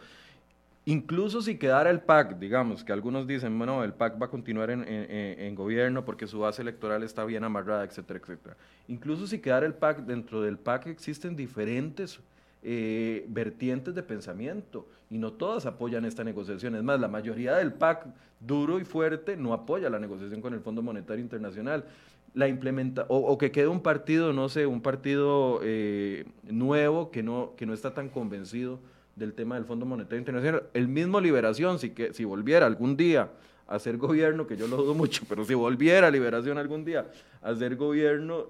Incluso si quedara el PAC, digamos, que algunos dicen, bueno, el PAC va a continuar en, en, gobierno porque su base electoral está bien amarrada, etcétera, etcétera. Incluso si quedara el PAC, dentro del PAC existen diferentes eh, vertientes de pensamiento y no todas apoyan esta negociación. Es más, la mayoría del PAC duro y fuerte no apoya la negociación con el Fondo Monetario Internacional. La implementa, o, que quede un partido, no sé, un partido eh, nuevo que no, que no está tan convencido del tema del Fondo Monetario Internacional. El mismo Liberación, si, que, si volviera algún día a hacer gobierno, que yo lo dudo mucho, pero si volviera Liberación algún día a hacer gobierno,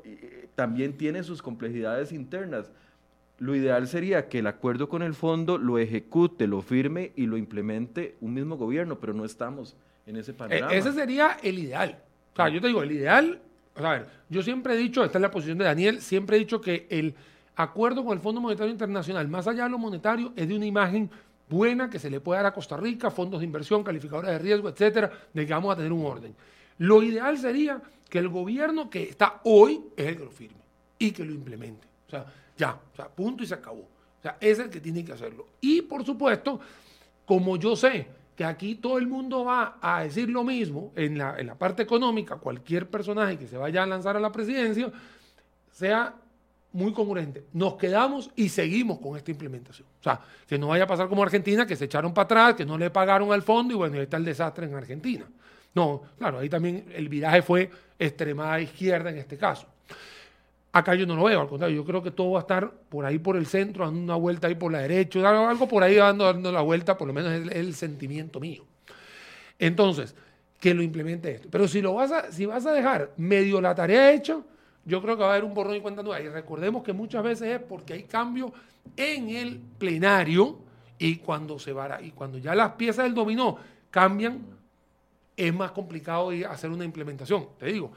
también tiene sus complejidades internas lo ideal sería que el acuerdo con el fondo lo ejecute, lo firme y lo implemente un mismo gobierno, pero no estamos en ese panorama. E, ese sería el ideal. O sea, yo te digo, el ideal, a ver, yo siempre he dicho, esta es la posición de Daniel, siempre he dicho que el acuerdo con el Fondo Monetario Internacional, más allá de lo monetario, es de una imagen buena que se le puede dar a Costa Rica, fondos de inversión, calificadores de riesgo, etcétera, de que vamos a tener un orden. Lo ideal sería que el gobierno que está hoy es el que lo firme y que lo implemente. O sea, ya, o sea, punto y se acabó. O sea, es el que tiene que hacerlo. Y por supuesto, como yo sé que aquí todo el mundo va a decir lo mismo en la, en la parte económica, cualquier personaje que se vaya a lanzar a la presidencia, sea muy congruente. Nos quedamos y seguimos con esta implementación. O sea, que no vaya a pasar como Argentina, que se echaron para atrás, que no le pagaron al fondo y bueno, ahí está el desastre en Argentina. No, claro, ahí también el viraje fue extremada izquierda en este caso. Acá yo no lo veo, al contrario, yo creo que todo va a estar por ahí por el centro, dando una vuelta ahí por la derecha, algo por ahí dando, dando la vuelta, por lo menos es el, sentimiento mío. Entonces, que lo implemente esto. Pero si, lo vas a, si vas a dejar medio la tarea hecha, yo creo que va a haber un borrón y cuenta nueva. Y recordemos que muchas veces es porque hay cambio en el plenario y cuando, se va, y cuando ya las piezas del dominó cambian, es más complicado hacer una implementación. Te digo,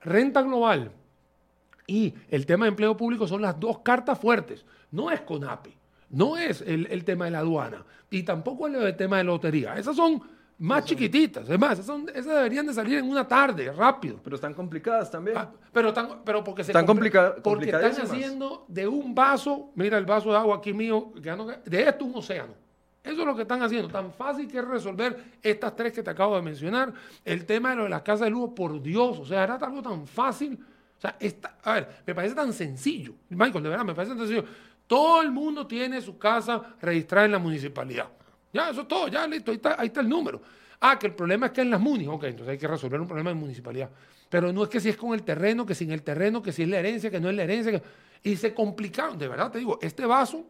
renta global y el tema de empleo público son las dos cartas fuertes. No es CONAPI, no es el, tema de la aduana y tampoco el, tema de lotería. Esas son más chiquititas. Es más, esas, deberían de salir en una tarde, rápido. Pero están complicadas también. Ah, pero, pero porque se están complicadas. Porque están haciendo de un vaso, mira el vaso de agua aquí mío, de esto un océano. Eso es lo que están haciendo. Tan fácil que es resolver estas tres que te acabo de mencionar. El tema de lo de las casas de lujo, por Dios. O sea, era algo tan fácil o sea, a ver, me parece tan sencillo. Michael, de verdad, me parece tan sencillo. Todo el mundo tiene su casa registrada en la municipalidad. Ya, eso es todo, ya listo, ahí está, ahí está el número. Ah, que el problema es que en las munis, ok, entonces hay que resolver un problema de municipalidad. Pero no es que si es con el terreno, que sin el terreno, que si es la herencia, que no es la herencia. Y se complicaron, de verdad te digo, este vaso,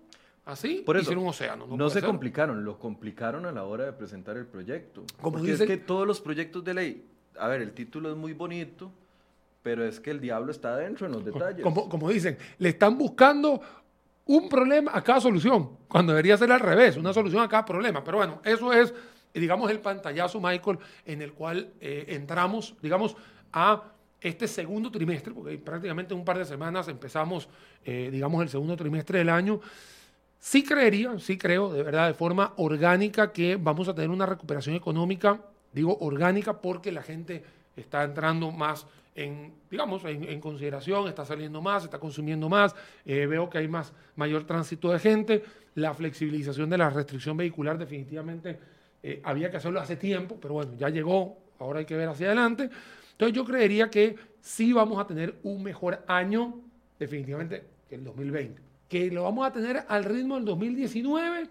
así, Por eso, hicieron un océano. No, se ser. complicaron, lo complicaron a la hora de presentar el proyecto. Como Porque es que todos los proyectos de ley, a ver, el título es muy bonito, pero es que el diablo está adentro en los detalles. Como, como dicen, le están buscando un problema a cada solución, cuando debería ser al revés, una solución a cada problema. Pero bueno, eso es, digamos, el pantallazo, Michael, en el cual eh, entramos, digamos, a este segundo trimestre, porque prácticamente en un par de semanas empezamos, eh, digamos, el segundo trimestre del año. Sí creería, sí creo, de verdad, de forma orgánica, que vamos a tener una recuperación económica, digo orgánica porque la gente está entrando más en, digamos, en, en consideración, está saliendo más, está consumiendo más, eh, veo que hay más, mayor tránsito de gente, la flexibilización de la restricción vehicular definitivamente eh, había que hacerlo hace tiempo, pero bueno, ya llegó, ahora hay que ver hacia adelante. Entonces yo creería que sí vamos a tener un mejor año, definitivamente, que el 2020. Que lo vamos a tener al ritmo del 2019,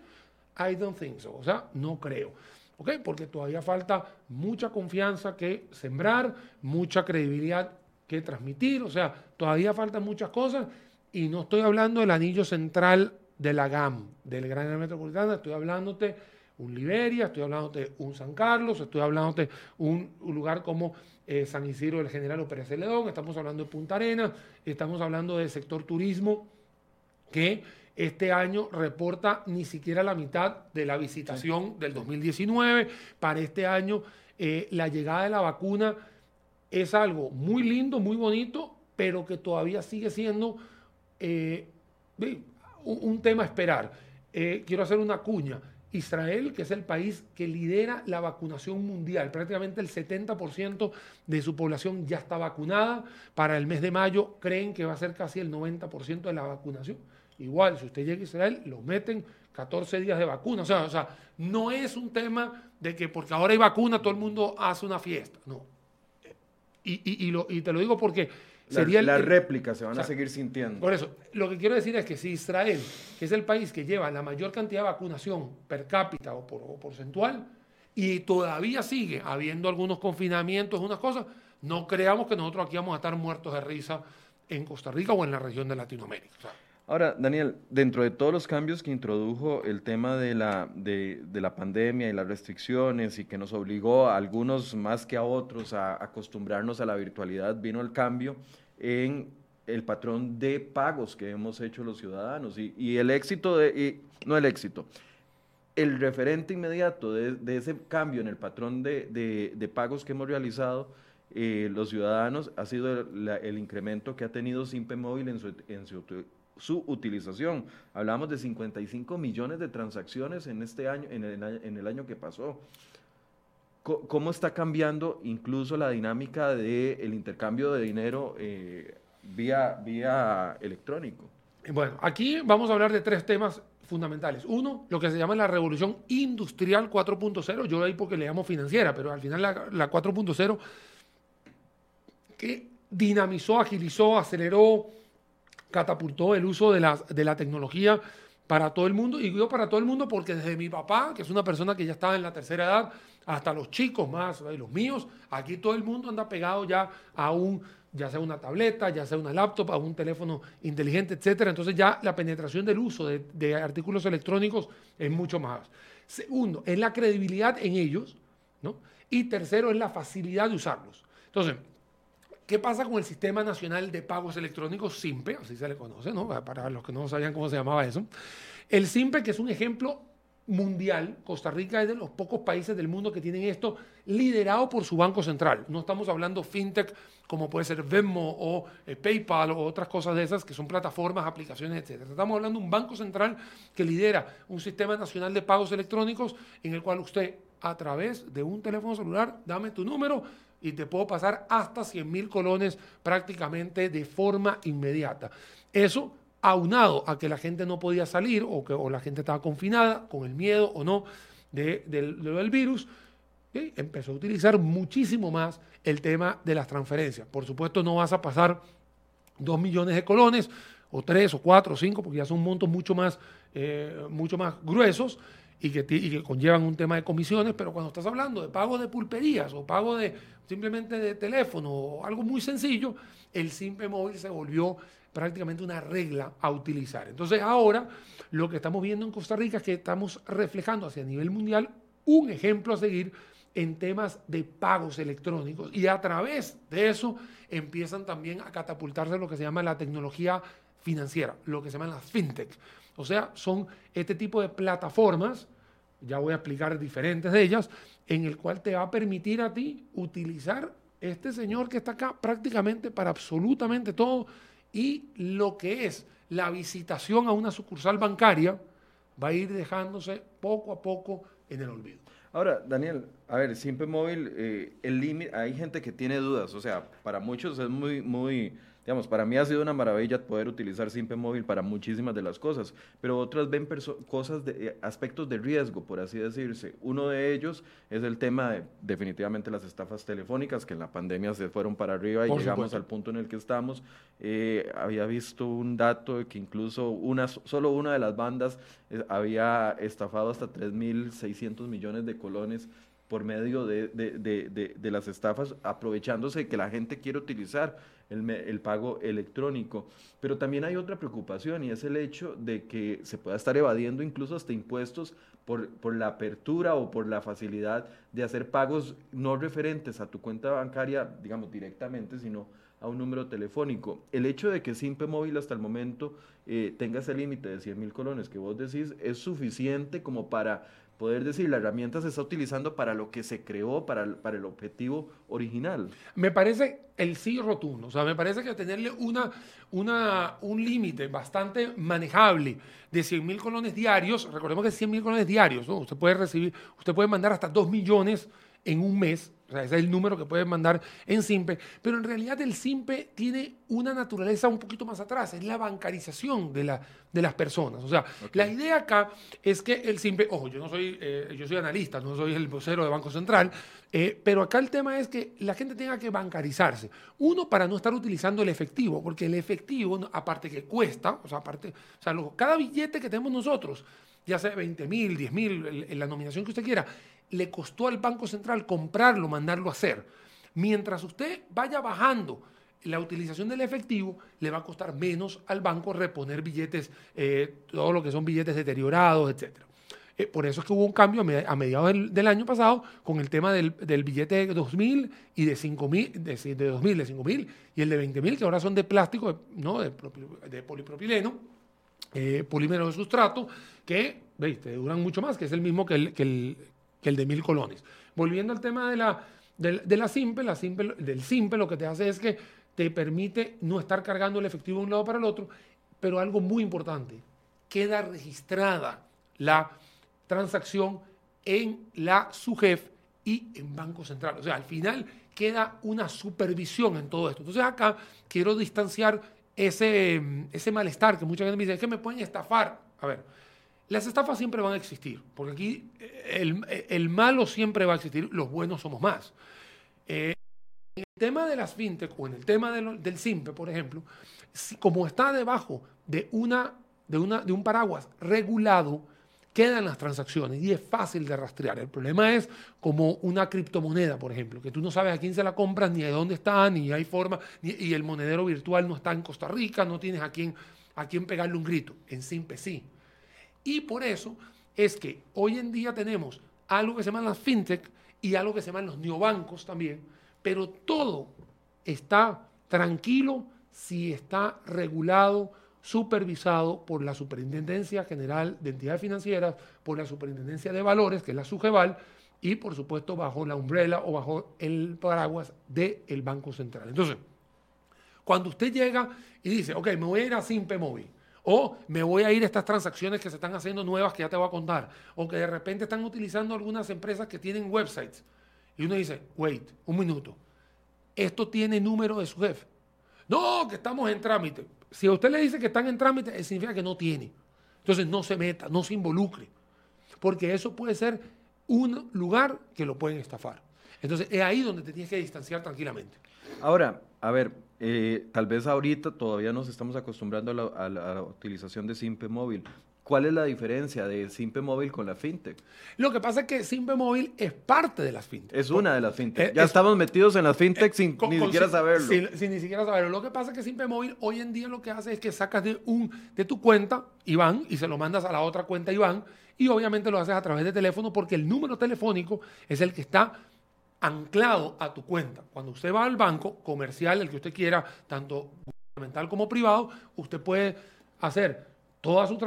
I don't think so. O sea, no creo. ¿Ok? Porque todavía falta mucha confianza que sembrar, mucha credibilidad que transmitir. O sea, todavía faltan muchas cosas. Y no estoy hablando del anillo central de la GAM, del Gran Área Metropolitana. Estoy hablándote un Liberia, estoy hablándote un San Carlos, estoy hablándote un, un lugar como eh, San Isidro del General Pérez Celedón, estamos hablando de Punta Arenas, estamos hablando del sector turismo que este año reporta ni siquiera la mitad de la visitación del 2019. Para este año, eh, la llegada de la vacuna es algo muy lindo, muy bonito, pero que todavía sigue siendo eh, un tema a esperar. Eh, quiero hacer una cuña. Israel, que es el país que lidera la vacunación mundial, prácticamente el 70% de su población ya está vacunada. Para el mes de mayo creen que va a ser casi el 90% de la vacunación. Igual, si usted llega a Israel, lo meten 14 días de vacuna. O sea, o sea, no es un tema de que porque ahora hay vacuna todo el mundo hace una fiesta. No. Y, y- y lo- y te lo digo porque La- sería el- las el- réplicas se van o sea, a seguir sintiendo. por eso, lo que quiero decir es que si Israel, que es el país que lleva la mayor cantidad de vacunación per cápita o, por, o porcentual, y todavía sigue habiendo algunos confinamientos, unas cosas, no creamos que nosotros aquí vamos a estar muertos de risa en Costa Rica o en la región de Latinoamérica. O sea, Ahora, Daniel, dentro de todos los cambios que introdujo el tema de la, de, la pandemia y las restricciones y que nos obligó a algunos más que a otros a acostumbrarnos a la virtualidad, vino el cambio en el patrón de pagos que hemos hecho los ciudadanos. Y, y el éxito, de, y- no el éxito, el referente inmediato de, ese cambio en el patrón de, pagos que hemos realizado eh, los ciudadanos ha sido el incremento que ha tenido Simpe Móvil en su, su utilización. Hablamos de 55 millones de transacciones en este año, en el, año- que pasó. ¿Cómo está cambiando incluso la dinámica del intercambio de dinero eh, vía, vía electrónico? y bueno, aquí vamos a hablar de tres temas fundamentales. Uno, lo que se llama la revolución industrial 4.0. Yo ahí porque le llamo financiera, pero al final la, la 4.0 que dinamizó, agilizó, aceleró, catapultó el uso de la, de la tecnología para todo el mundo. Y digo para todo el mundo porque desde mi papá, que es una persona que ya estaba en la tercera edad, hasta los chicos más, los míos, aquí todo el mundo anda pegado ya a un, ya sea una tableta, ya sea una laptop, a un teléfono inteligente, etcétera. Entonces ya la penetración del uso de, de artículos electrónicos es mucho más. Segundo, es la credibilidad en ellos, ¿no? Y tercero, es la facilidad de usarlos. Entonces, ¿Qué pasa con el Sistema Nacional de Pagos Electrónicos, SIMPE? Así se le conoce, ¿no? Para los que no sabían cómo se llamaba eso. El SIMPE, que es un ejemplo mundial, Costa Rica es de los pocos países del mundo que tienen esto liderado por su Banco Central. No estamos hablando fintech como puede ser Venmo o eh, PayPal o otras cosas de esas que son plataformas, aplicaciones, etc. Estamos hablando de un Banco Central que lidera un Sistema Nacional de Pagos Electrónicos en el cual usted a través de un teléfono celular, dame tu número, y te puedo pasar hasta 100 mil colones prácticamente de forma inmediata. Eso aunado a que la gente no podía salir o que o la gente estaba confinada con el miedo o no de, del, virus, empezó a utilizar muchísimo más el tema de las transferencias. Por supuesto, no vas a pasar 2 millones de colones o tres, o cuatro, o cinco, porque ya son montos mucho más, eh, mucho más gruesos y que, conllevan un tema de comisiones, pero cuando estás hablando de pago de pulperías o pago de simplemente de teléfono o algo muy sencillo, el simple móvil se volvió prácticamente una regla a utilizar. Entonces ahora lo que estamos viendo en Costa Rica es que estamos reflejando hacia nivel mundial un ejemplo a seguir en temas de pagos electrónicos y a través de eso empiezan también a catapultarse lo que se llama la tecnología financiera, lo que se llaman las fintech. O sea, son este tipo de plataformas, ya voy a explicar diferentes de ellas, en el cual te va a permitir a ti utilizar este señor que está acá prácticamente para absolutamente todo y lo que es la visitación a una sucursal bancaria va a ir dejándose poco a poco en el olvido. Ahora, Daniel, a ver, Simpe Móvil, eh, el límite, hay gente que tiene dudas, o sea, para muchos es muy, muy Digamos, para mí ha sido una maravilla poder utilizar Simpe Móvil para muchísimas de las cosas, pero otras ven cosas de eh, aspectos de riesgo, por así decirse. Uno de ellos es el tema de definitivamente las estafas telefónicas, que en la pandemia se fueron para arriba y llegamos al punto en el que estamos. Eh, había visto un dato de que incluso una, solo una de las bandas eh, había estafado hasta 3.600 millones de colones por medio de, de, las estafas, aprovechándose de que la gente quiere utilizar el, pago electrónico. Pero también hay otra preocupación y es el hecho de que se pueda estar evadiendo incluso hasta impuestos por, por la apertura o por la facilidad de hacer pagos no referentes a tu cuenta bancaria, digamos, directamente, sino a un número telefónico. El hecho de que Simpe Móvil hasta el momento eh, tenga ese límite de 100 mil colones que vos decís es suficiente como para poder decir, la herramienta se está utilizando para lo que se creó, para el, para el objetivo original. Me parece el sí rotundo, o sea, me parece que tenerle una, una, un límite bastante manejable de 100 mil colones diarios, recordemos que 100 mil colones diarios, ¿no? usted puede recibir, usted puede mandar hasta 2 millones en un mes, o sea, ese es el número que pueden mandar en SIMPE, pero en realidad el SIMPE tiene una naturaleza un poquito más atrás, es la bancarización de, la, de las personas. O sea, la idea acá es que el SIMPE, ojo, yo no soy, eh, yo soy analista, no soy el vocero de Banco Central, eh, pero acá el tema es que la gente tenga que bancarizarse. Uno, para no estar utilizando el efectivo, porque el efectivo, aparte que cuesta, o sea, aparte, o sea, cada billete que tenemos nosotros, ya sea 20 mil, 10 mil, la nominación que usted quiera, le costó al Banco Central comprarlo, mandarlo a hacer. Mientras usted vaya bajando la utilización del efectivo, le va a costar menos al banco reponer billetes, eh, todo lo que son billetes deteriorados, etc. Eh, por eso es que hubo un cambio a mediados del, año pasado con el tema del, billete de 2.000 y de 5.000, de, de 2.000, de 5.000 y el de 20.000, que ahora son de plástico, ¿no? de, polipropileno, eh, polímero de sustrato, que ¿veis? duran mucho más, que es el mismo que el, el de mil colones. Volviendo al tema de la, de, la simple, la simple, del simple lo que te hace es que te permite no estar cargando el efectivo de un lado para el otro, pero algo muy importante, queda registrada la transacción en la SUGEF y en Banco Central. O sea, al final queda una supervisión en todo esto. Entonces acá quiero distanciar ese, ese malestar que mucha gente me dice, es que me pueden estafar. A ver, las estafas siempre van a existir, porque aquí eh, el, malo siempre va a existir, los buenos somos más. Eh, en el tema de las fintech o en el tema del SIMPE, por ejemplo, como está debajo de, una, de, una, de un paraguas regulado, quedan las transacciones y es fácil de rastrear. El problema es como una criptomoneda, por ejemplo, que tú no sabes a quién se la compras, ni de dónde está, ni hay forma, y el monedero virtual no está en Costa Rica, no tienes a quién, a quién pegarle un grito. En Simpe sí. Y por eso es que hoy en día tenemos algo que se llama las fintech y algo que se llaman los neobancos también, pero todo está tranquilo si está regulado, supervisado por la Superintendencia General de Entidades Financieras, por la Superintendencia de Valores, que es la SUGEVAL, y por supuesto bajo la umbrella o bajo el paraguas del Banco Central. Entonces, cuando usted llega y dice, ok, me voy a ir a Simpe Móvil, o me voy a ir a estas transacciones que se están haciendo nuevas que ya te voy a contar. O que de repente están utilizando algunas empresas que tienen websites. Y uno dice, wait, un minuto. Esto tiene número de su jefe. No, que estamos en trámite. Si a usted le dice que están en trámite, significa que no tiene. Entonces no se meta, no se involucre. Porque eso puede ser un lugar que lo pueden estafar. Entonces, es ahí donde te tienes que distanciar tranquilamente. Ahora, a ver, eh, tal vez ahorita todavía nos estamos acostumbrando a la, a la utilización de Simpe móvil, ¿Cuál es la diferencia de Simpe Móvil con la fintech? Lo que pasa es que Simpe Móvil es parte de las fintech. Es una de las fintech. Eh, ya estamos metidos en las fintech sin ni siquiera saberlo. Sin, ni siquiera saberlo. Lo que pasa es que Simpe Móvil hoy en día lo que hace es que sacas de, un, de tu cuenta, Iván, y se lo mandas a la otra cuenta, Iván, y obviamente lo haces a través de teléfono porque el número telefónico es el que está anclado a tu cuenta. Cuando usted va al banco comercial, el que usted quiera, tanto gubernamental como privado, usted puede hacer todos su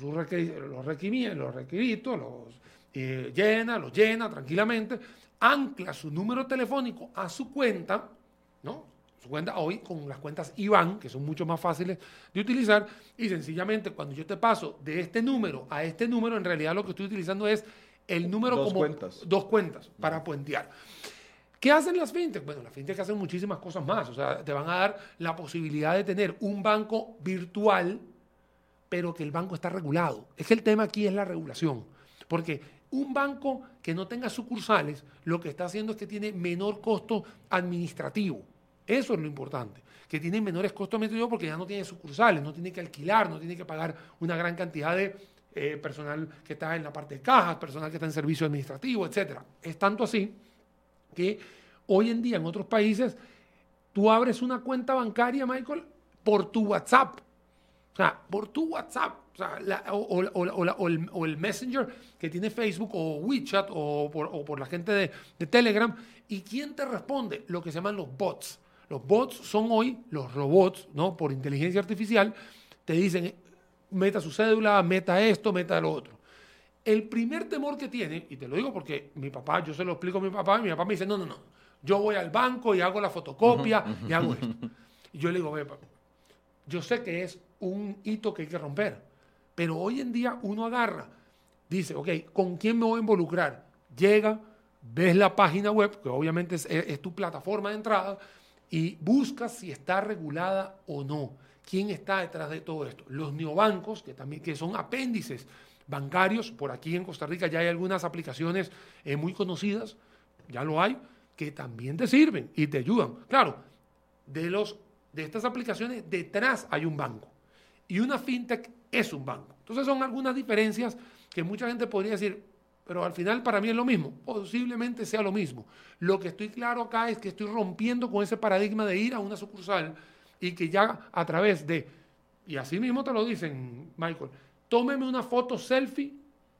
los, requerimientos, los requisitos, los eh, llena, los llena tranquilamente, ancla su número telefónico a su cuenta, ¿no? Su cuenta hoy con las cuentas IBAN, que son mucho más fáciles de utilizar, y sencillamente cuando yo te paso de este número a este número, en realidad lo que estoy utilizando es el número dos como cuentas. dos cuentas para puentear. ¿Qué hacen las fintech? Bueno, las fintech hacen muchísimas cosas más. O sea, te van a dar la posibilidad de tener un banco virtual pero que el banco está regulado. Es que el tema aquí es la regulación, porque un banco que no tenga sucursales, lo que está haciendo es que tiene menor costo administrativo. Eso es lo importante, que tiene menores costos administrativos porque ya no tiene sucursales, no tiene que alquilar, no tiene que pagar una gran cantidad de eh, personal que está en la parte de cajas, personal que está en servicio administrativo, etc. Es tanto así que hoy en día en otros países tú abres una cuenta bancaria, Michael, por tu WhatsApp o sea, por tu WhatsApp, o, el, Messenger que tiene Facebook o WeChat o por, la gente de, Telegram. ¿Y quién te responde? Lo que se llaman los bots. Los bots son hoy los robots, ¿no? Por inteligencia artificial, te dicen, meta su cédula, meta esto, meta lo otro. El primer temor que tiene, y te lo digo porque mi papá, yo se lo explico a mi papá, y mi papá me dice, no, no, no, yo voy al banco y hago la fotocopia y hago esto. *laughs* Y yo le digo, ve, yo sé que es un hito que hay que romper. Pero hoy en día uno agarra, dice, ok, ¿con quién me voy a involucrar? Llega, ves la página web, que obviamente es, tu plataforma de entrada, y buscas si está regulada o no. ¿Quién está detrás de todo esto? Los neobancos, que también que son apéndices bancarios, por aquí en Costa Rica ya hay algunas aplicaciones eh, muy conocidas, ya lo hay, que también te sirven y te ayudan. Claro, de, los, de estas aplicaciones detrás hay un banco y una fintech es un banco. Entonces son algunas diferencias que mucha gente podría decir, pero al final para mí es lo mismo. Posiblemente sea lo mismo. Lo que estoy claro acá es que estoy rompiendo con ese paradigma de ir a una sucursal y que ya a través de, y así mismo te lo dicen, Michael, tómeme una foto selfie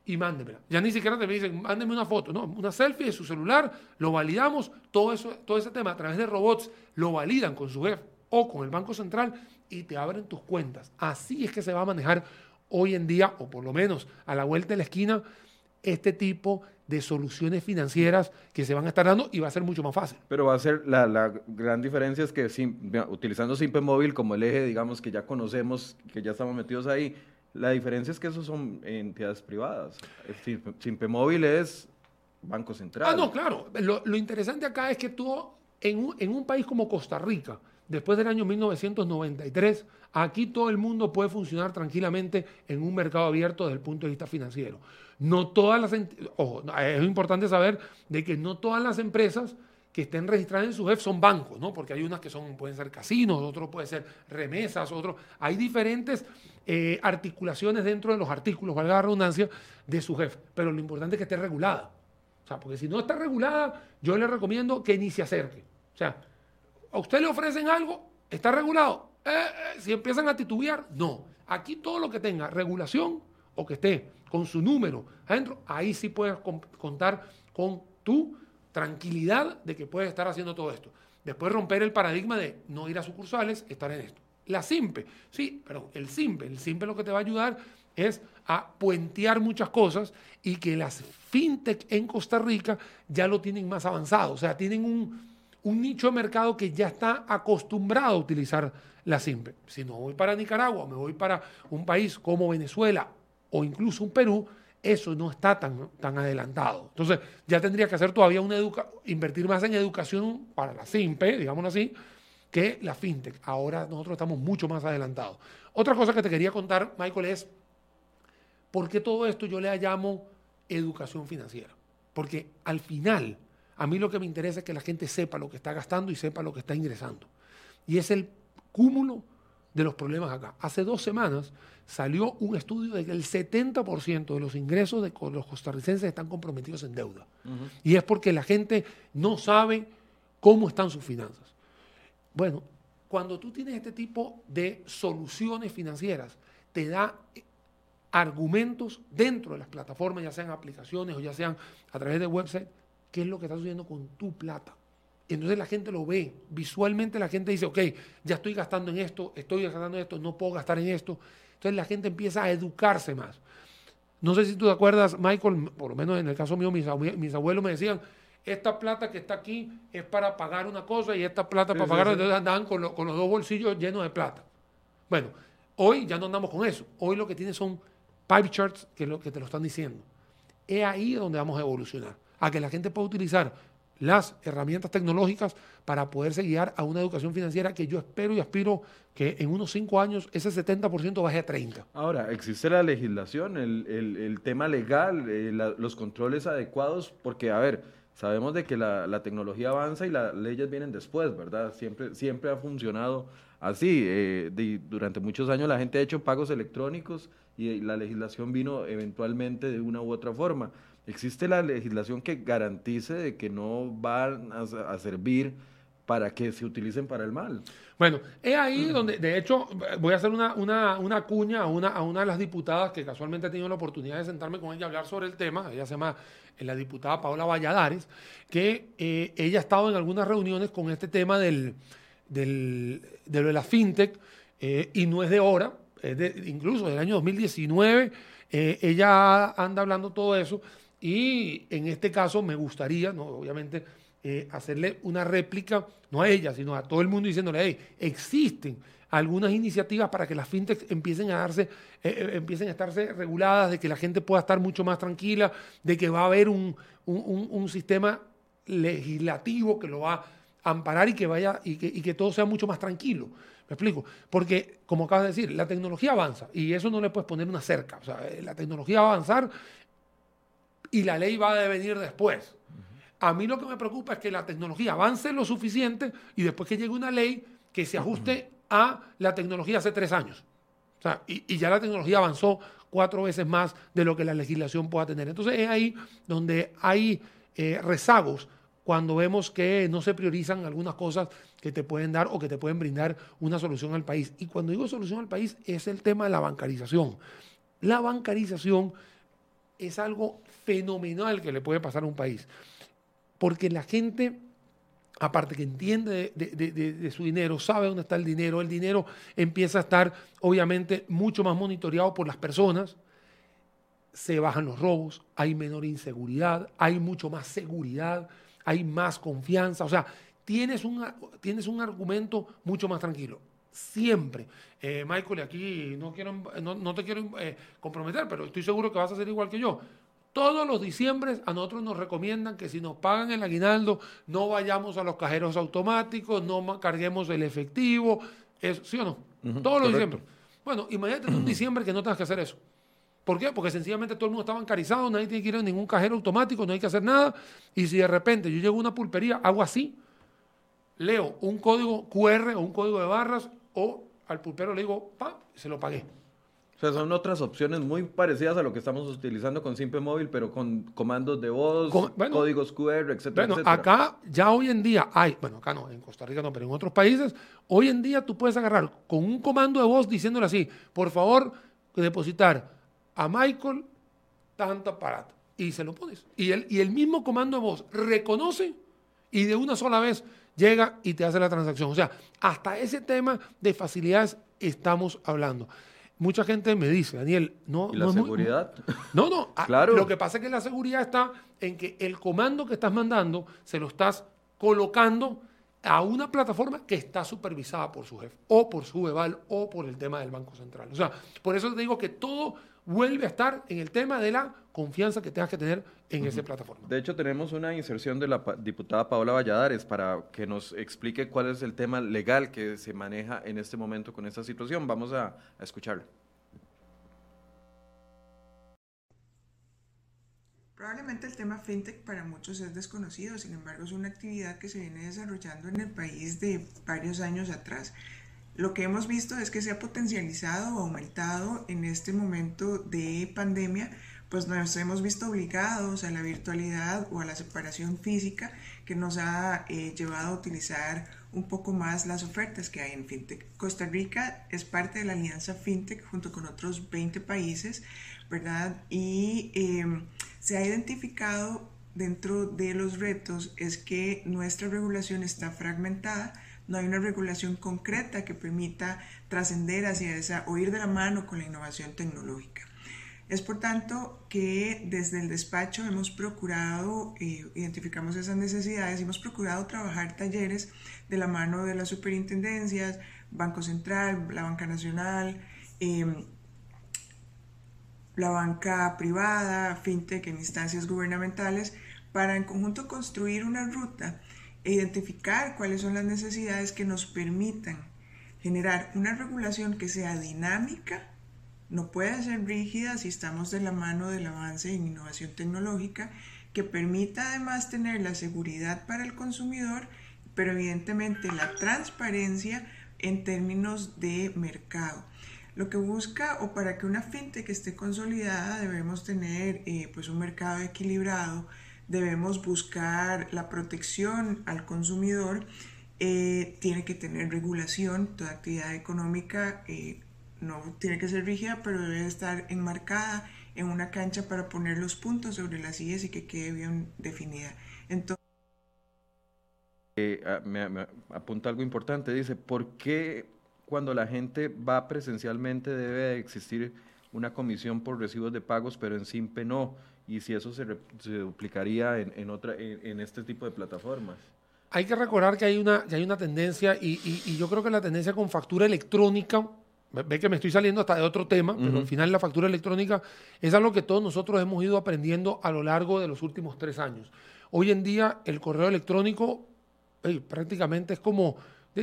y mándemela. Ya ni siquiera te dicen, mándeme una foto, no, una selfie de su celular, lo validamos, todo, eso, todo ese tema a través de robots lo validan con su jefe o con el Banco Central y te abren tus cuentas. Así es que se va a manejar hoy en día, o por lo menos a la vuelta de la esquina, este tipo de soluciones financieras que se van a estar dando y va a ser mucho más fácil. Pero va a ser, la, gran diferencia es que utilizando Simpe Móvil como el eje, digamos, que ya conocemos, que ya estamos metidos ahí, la diferencia es que esos son entidades privadas. Simpe, Móvil es Banco Central. Ah, no, claro. Lo, lo interesante acá es que tú, en un, en un país como Costa Rica, después del año 1993, aquí todo el mundo puede funcionar tranquilamente en un mercado abierto desde el punto de vista financiero. No todas las, ojo, es importante saber de que no todas las empresas que estén registradas en su jefe son bancos, ¿no? Porque hay unas que son, pueden ser casinos, otros pueden ser remesas, otros. Hay diferentes eh, articulaciones dentro de los artículos, valga la redundancia, de su jefe. Pero lo importante es que esté regulada. O sea, porque si no está regulada, yo le recomiendo que ni se acerque. O sea, a usted le ofrecen algo, está regulado. Eh, eh, si empiezan a titubear, no. Aquí todo lo que tenga regulación o que esté con su número adentro, ahí sí puedes contar con tu tranquilidad de que puedes estar haciendo todo esto. Después romper el paradigma de no ir a sucursales, estar en esto. La SIMPE, sí, pero el SIMPE, el SIMPE lo que te va a ayudar es a puentear muchas cosas y que las fintech en Costa Rica ya lo tienen más avanzado, o sea, tienen un, un nicho de mercado que ya está acostumbrado a utilizar la SIMPE. Si no voy para Nicaragua, me voy para un país como Venezuela o incluso un Perú, eso no está tan, tan adelantado. Entonces, ya tendría que hacer todavía una educa invertir más en educación para la SIMPE, digamos así, que la FinTech. Ahora nosotros estamos mucho más adelantados. Otra cosa que te quería contar, Michael, es por qué todo esto yo le llamo educación financiera. Porque al final, A mí lo que me interesa es que la gente sepa lo que está gastando y sepa lo que está ingresando. Y es el cúmulo de los problemas acá. Hace dos semanas salió un estudio de que el 70% de los ingresos de los costarricenses están comprometidos en deuda. Y es porque la gente no sabe cómo están sus finanzas. Bueno, cuando tú tienes este tipo de soluciones financieras, te da argumentos dentro de las plataformas, ya sean aplicaciones o ya sean a través de website, qué es lo que está sucediendo con tu plata. Entonces la gente lo ve, visualmente la gente dice, ok, ya estoy gastando en esto, estoy gastando en esto, no puedo gastar en esto. Entonces la gente empieza a educarse más. No sé si tú te acuerdas, Michael, por lo menos en el caso mío, mis, abuelos me decían, esta plata que está aquí es para pagar una cosa y esta plata para pagar, entonces andaban con, con los dos bolsillos llenos de plata. Bueno, hoy ya no andamos con eso. Hoy lo que tiene son pipe charts que, lo, que te lo están diciendo. Es ahí donde vamos a evolucionar, a que la gente pueda utilizar las herramientas tecnológicas para poderse guiar a una educación financiera que yo espero y aspiro que en unos cinco años ese 70% baje a 30%. Ahora, existe la legislación, el, tema legal, eh, los controles adecuados, porque, a ver, sabemos de que la, tecnología avanza y las leyes vienen después, ¿verdad? Siempre, siempre ha funcionado así. Eh, durante muchos años la gente ha hecho pagos electrónicos y la legislación vino eventualmente de una u otra forma existe la legislación que garantice de que no van a, servir para que se utilicen para el mal. Bueno, es ahí donde, de hecho, voy a hacer una, una, cuña a una, a una de las diputadas que casualmente he tenido la oportunidad de sentarme con ella a hablar sobre el tema, ella se llama eh, la diputada Paola Valladares, que eh, ella ha estado en algunas reuniones con este tema del, del, de la fintech, eh, y no es de ahora, es de, incluso del año 2019, ella anda hablando todo eso, y en este caso me gustaría, ¿no? obviamente, eh, hacerle una réplica, no a ella, sino a todo el mundo diciéndole, hey, existen algunas iniciativas para que las fintechs empiecen a darse, eh, eh, empiecen a estarse reguladas, de que la gente pueda estar mucho más tranquila, de que va a haber un, sistema legislativo que lo va a amparar y que vaya y que, y que todo sea mucho más tranquilo. ¿Me explico? Porque, como acabas de decir, la tecnología avanza y eso no le puedes poner una cerca. O sea, la tecnología va a avanzar y la ley va a venir después. A mí lo que me preocupa es que la tecnología avance lo suficiente y después que llegue una ley que se ajuste a la tecnología hace tres años. O sea, y, ya la tecnología avanzó cuatro veces más de lo que la legislación pueda tener. Entonces es ahí donde hay eh, rezagos cuando vemos que no se priorizan algunas cosas que te pueden dar o que te pueden brindar una solución al país. Y cuando digo solución al país es el tema de la bancarización. La bancarización es algo fenomenal que le puede pasar a un país. Porque la gente, aparte que entiende de, su dinero, sabe dónde está el dinero, el dinero empieza a estar obviamente mucho más monitoreado por las personas, se bajan los robos, hay menor inseguridad, hay mucho más seguridad, hay más confianza, o sea, tienes un, tienes un argumento mucho más tranquilo siempre. Eh, Michael, aquí no, quiero, no, te quiero eh, comprometer, pero estoy seguro que vas a ser igual que yo. Todos los diciembres a nosotros nos recomiendan que si nos pagan el aguinaldo no vayamos a los cajeros automáticos, no carguemos el efectivo, ¿sí o no? Todos los diciembre. Bueno, imagínate un *clears throat* diciembre que no tengas que hacer eso. ¿Por qué? Porque sencillamente todo el mundo está bancarizado, nadie tiene que ir a ningún cajero automático, no hay que hacer nada. Y si de repente yo llego a una pulpería, hago así, leo un código QR o un código de barras o al pulpero le digo, pa, se lo pagué. O sea, son otras opciones muy parecidas a lo que estamos utilizando con Simple Móvil, pero con comandos de voz, códigos QR, etcétera, bueno, acá ya hoy en día hay, bueno, acá no, en Costa Rica no, pero en otros países, hoy en día tú puedes agarrar con un comando de voz diciéndole así, por favor, depositar a Michael tanto aparato. Y se lo pones. Y el, y el mismo comando de voz reconoce y de una sola vez llega y te hace la transacción. O sea, hasta ese tema de facilidades estamos hablando. Mucha gente me dice, Daniel, no. ¿Y la seguridad? *laughs* no, no. Claro. Lo que pasa es que la seguridad está en que el comando que estás mandando se lo estás colocando a una plataforma que está supervisada por su jefe, o por su EVAL, o por el tema del Banco Central. O sea, por eso te digo que todo vuelve a estar en el tema de la confianza que tengas que tener en esa plataforma. De hecho, tenemos una inserción de la diputada Paola Valladares para que nos explique cuál es el tema legal que se maneja en este momento con esta situación. Vamos a, a Probablemente el tema fintech para muchos es desconocido, sin embargo es una actividad que se viene desarrollando en el país de varios años atrás. Lo que hemos visto es que se ha potencializado o aumentado en este momento de pandemia, pues nos hemos visto obligados a la virtualidad o a la separación física que nos ha eh, llevado a utilizar un poco más las ofertas que hay en FinTech. Costa Rica es parte de la alianza FinTech junto con otros 20 países, ¿verdad? Y em, se ha identificado dentro de los retos es que nuestra regulación está fragmentada, no hay una regulación concreta que permita trascender hacia esa o ir de la mano con la innovación tecnológica. Es por tanto que desde el despacho hemos procurado, eh, identificamos esas necesidades, hemos procurado trabajar talleres de la mano de las superintendencias, Banco Central, la Banca Nacional, em, la banca privada, fintech en instancias gubernamentales, para en conjunto construir una ruta e identificar cuáles son las necesidades que nos permitan generar una regulación que sea dinámica, no puede ser rígida si estamos de la mano del avance en innovación tecnológica, que permita además tener la seguridad para el consumidor, pero evidentemente la transparencia en términos de mercado. Lo que busca o para que una fintech esté consolidada debemos tener eh, pues un mercado equilibrado, debemos buscar la protección al consumidor, eh, tiene que tener regulación, toda actividad económica eh, no tiene que ser rígida, pero debe estar enmarcada en una cancha para poner los puntos sobre las sillas y que quede bien definida. Entonces, ah, me, apunta algo importante, dice, ¿por qué cuando la gente va presencialmente debe existir una comisión por recibos de pagos, pero en SIMPE no? Y si eso se, duplicaría en, otra, en, este tipo de plataformas. Hay que recordar que hay una, que hay una tendencia, y, y yo creo que la tendencia con factura electrónica Ve que me estoy saliendo hasta de otro tema, pero al final la factura electrónica es algo que todos nosotros hemos ido aprendiendo a lo largo de los últimos tres años. Hoy en día el correo electrónico prácticamente es como,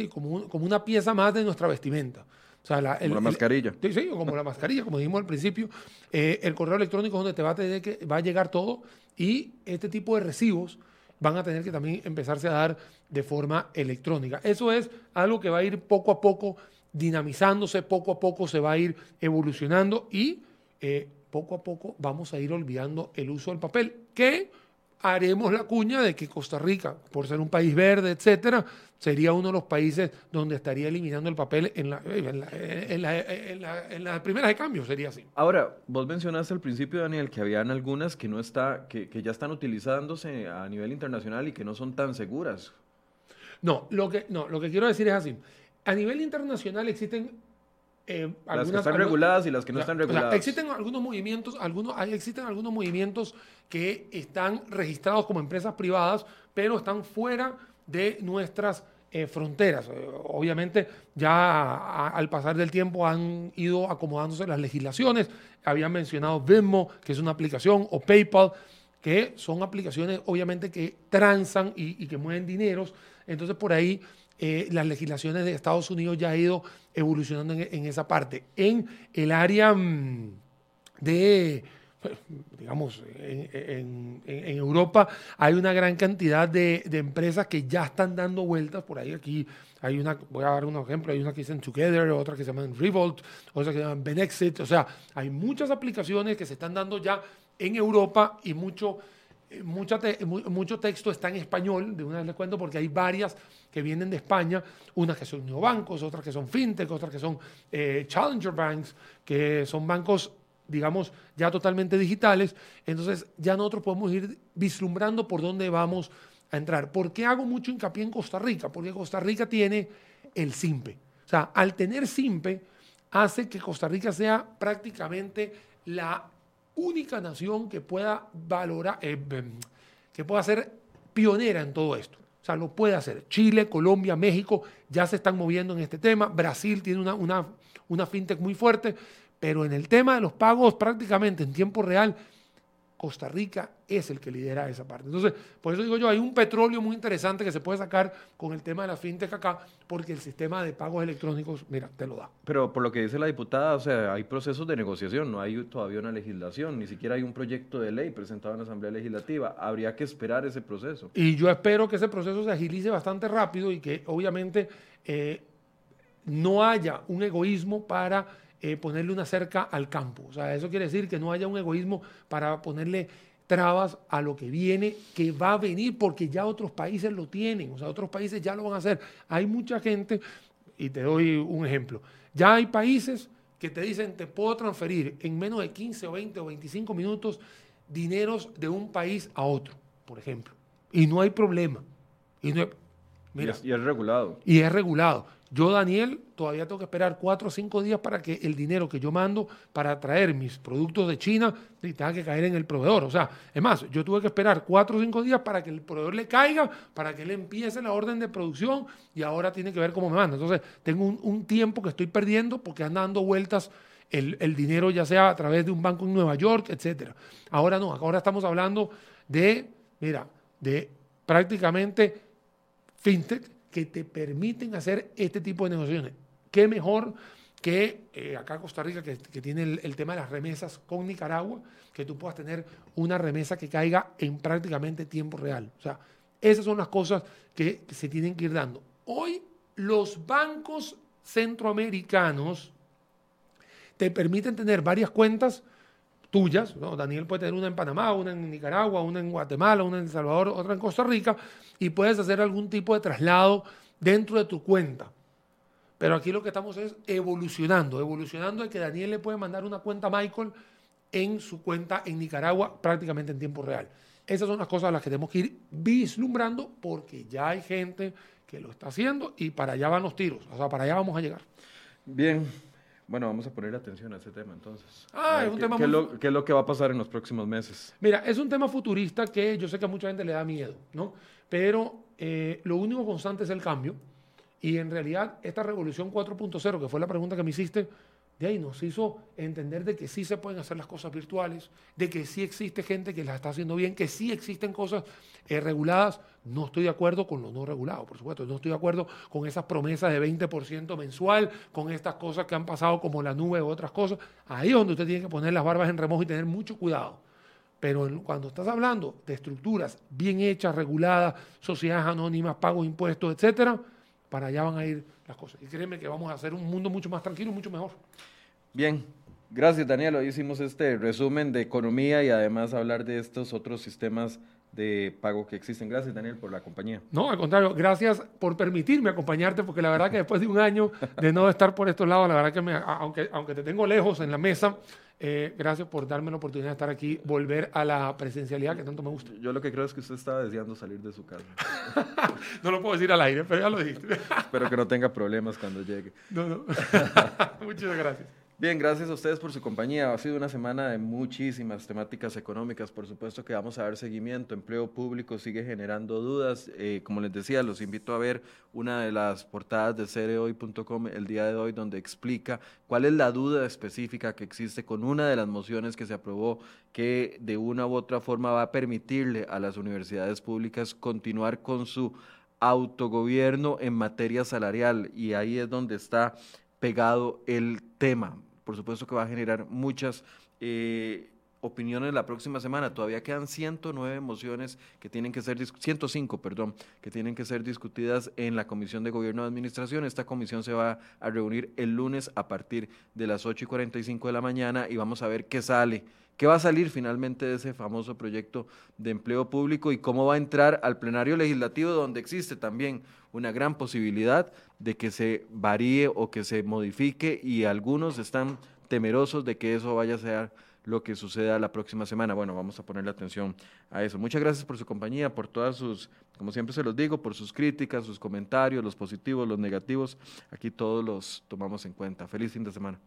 como, como, una pieza más de nuestra vestimenta. O sea, la, como la mascarilla. sí, como la mascarilla, como dijimos al principio. Eh, el correo electrónico es donde te va a, tener que, va a llegar todo y este tipo de recibos van a tener que también empezarse a dar de forma electrónica. Eso es algo que va a ir poco a poco dinamizándose, poco a poco se va a ir evolucionando y eh, poco a poco vamos a ir olvidando el uso del papel, que haremos la cuña de que Costa Rica, por ser un país verde, etcétera, sería uno de los países donde estaría eliminando el papel en la, en la, primera de cambio, sería así. Ahora, vos mencionaste al principio, Daniel, que habían algunas que no está, que, que ya están utilizándose a nivel internacional y que no son tan seguras. No, lo que, no, lo que quiero decir es así a nivel internacional existen eh, las que están reguladas y las que no están reguladas. existen algunos movimientos, algunos, hay, existen algunos movimientos que están registrados como empresas privadas, pero están fuera de nuestras eh, fronteras. Eh, obviamente, ya al pasar del tiempo han ido acomodándose las legislaciones. Habían mencionado Venmo, que es una aplicación, o PayPal, que son aplicaciones obviamente que transan y, y que mueven dineros. Entonces, por ahí eh, las legislaciones de Estados Unidos ya ha ido evolucionando en, esa parte. En el área mm, de, digamos, en, Europa hay una gran cantidad de, empresas que ya están dando vueltas por ahí. Aquí hay una, voy a dar un ejemplo, hay una que llama Together, otra que se llama Revolt, otra que se llama Benexit. O sea, hay muchas aplicaciones que se están dando ya en Europa y mucho mucho texto está en español, de una vez les cuento, porque hay varias que vienen de España, unas que son neobancos, otras que son fintech, otras que son eh, challenger banks, que son bancos, digamos, ya totalmente digitales. Entonces ya nosotros podemos ir vislumbrando por dónde vamos a entrar. ¿Por qué hago mucho hincapié en Costa Rica? Porque Costa Rica tiene el SIMPE. O sea, al tener SIMPE, hace que Costa Rica sea prácticamente la única nación que pueda valorar, eh, em, que pueda ser pionera en todo esto. O sea, lo puede hacer. Chile, Colombia, México ya se están moviendo en este tema. Brasil tiene una, una, una fintech muy fuerte, pero en el tema de los pagos prácticamente en tiempo real, Costa Rica es el que lidera esa parte. Entonces, por eso digo yo, hay un petróleo muy interesante que se puede sacar con el tema de la fintech acá, porque el sistema de pagos electrónicos, mira, te lo da. Pero por lo que dice la diputada, o sea, hay procesos de negociación, no hay todavía una legislación, ni siquiera hay un proyecto de ley presentado en la Asamblea Legislativa. Habría que esperar ese proceso. Y yo espero que ese proceso se agilice bastante rápido y que obviamente eh, no haya un egoísmo para eh, ponerle una cerca al campo. O sea, eso quiere decir que no haya un egoísmo para ponerle trabas a lo que viene, que va a venir porque ya otros países lo tienen, o sea, otros países ya lo van a hacer. Hay mucha gente, y te doy un ejemplo, ya hay países que te dicen, te puedo transferir en menos de 15 o 20 o 25 minutos dineros de un país a otro, por ejemplo. Y no hay problema. Y, no y es regulado. Y es regulado. Yo, Daniel, todavía tengo que esperar cuatro o cinco días para que el dinero que yo mando para traer mis productos de China tenga que caer en el proveedor. O sea, es más, yo tuve que esperar cuatro o cinco días para que el proveedor le caiga, para que él empiece la orden de producción y ahora tiene que ver cómo me manda. Entonces, tengo un, tiempo que estoy perdiendo porque anda dando vueltas el, el, dinero, ya sea a través de un banco en Nueva York, etcétera. Ahora no, ahora estamos hablando de, mira, de prácticamente fintech que te permiten hacer este tipo de negociaciones. ¿Qué mejor que eh, acá Costa Rica, que, tiene el, tema de las remesas con Nicaragua, que tú puedas tener una remesa que caiga en prácticamente tiempo real? O sea, esas son las cosas que se tienen que ir dando. Hoy los bancos centroamericanos te permiten tener varias cuentas tuyas. Daniel puede tener una en Panamá, una en Nicaragua, una en Guatemala, una en El Salvador, otra en Costa Rica, y puedes hacer algún tipo de traslado dentro de tu cuenta. Pero aquí lo que estamos es evolucionando, evolucionando de que Daniel le puede mandar una cuenta a Michael en su cuenta en Nicaragua prácticamente en tiempo real. Esas son las cosas a las que tenemos que ir vislumbrando porque ya hay gente que lo está haciendo y para allá van los tiros, o sea, para allá vamos a llegar. Bien, bueno, vamos a poner atención a ese tema entonces. Ah, es un tema ¿qué, ¿qué, es lo, que va a pasar en los próximos meses? Mira, es un tema futurista que yo sé que a mucha gente le da miedo, ¿no? Pero eh, lo único constante es el cambio. Y en realidad, esta revolución 4.0, que fue la pregunta que me hiciste, de ahí nos hizo entender de que sí se pueden hacer las cosas virtuales, de que sí existe gente que las está haciendo bien, que sí existen cosas eh, reguladas. No estoy de acuerdo con lo no regulado, por supuesto. No estoy de acuerdo con esas promesas de 20% mensual, con estas cosas que han pasado como la nube u otras cosas. Ahí es donde usted tiene que poner las barbas en remojo y tener mucho cuidado. Pero cuando estás hablando de estructuras bien hechas, reguladas, sociedades anónimas, pagos, impuestos, etcétera, para allá van a ir las cosas. Y créeme que vamos a hacer un mundo mucho más tranquilo, mucho mejor. Bien, gracias Daniel. Hoy hicimos este resumen de economía y además hablar de estos otros sistemas de pago que existen. Gracias, Daniel, por la compañía. No, al contrario, gracias por permitirme acompañarte, porque la verdad que después de un año de no estar por estos lados, la verdad que me, aunque, aunque te tengo lejos en la mesa, eh, gracias por darme la oportunidad de estar aquí, volver a la presencialidad que tanto me gusta. Yo lo que creo es que usted estaba deseando salir de su casa. *laughs* no lo puedo decir al aire, pero ya lo dijiste. Espero que no tenga problemas cuando llegue. No, no. *laughs* Muchas gracias. Bien, gracias a ustedes por su compañía. Ha sido una semana de muchísimas temáticas económicas. Por supuesto que vamos a dar seguimiento. Empleo público sigue generando dudas. Eh, como les decía, los invito a ver una de las portadas de cereoy.com el día de hoy, donde explica cuál es la duda específica que existe con una de las mociones que se aprobó que de una u otra forma va a permitirle a las universidades públicas continuar con su autogobierno en materia salarial. Y ahí es donde está pegado el tema por supuesto que va a generar muchas eh, opiniones la próxima semana. Todavía quedan 109 mociones que tienen que ser, 105, perdón, que tienen que ser discutidas en la Comisión de Gobierno de Administración. Esta comisión se va a reunir el lunes a partir de las 8 y 45 de la mañana y vamos a ver qué sale. ¿Qué va a salir finalmente de ese famoso proyecto de empleo público y cómo va a entrar al plenario legislativo donde existe también una gran posibilidad de que se varíe o que se modifique y algunos están temerosos de que eso vaya a ser lo que suceda la próxima semana. Bueno, vamos a ponerle atención a eso. Muchas gracias por su compañía, por todas sus, como siempre se los digo, por sus críticas, sus comentarios, los positivos, los negativos. Aquí todos los tomamos en cuenta. Feliz fin de semana.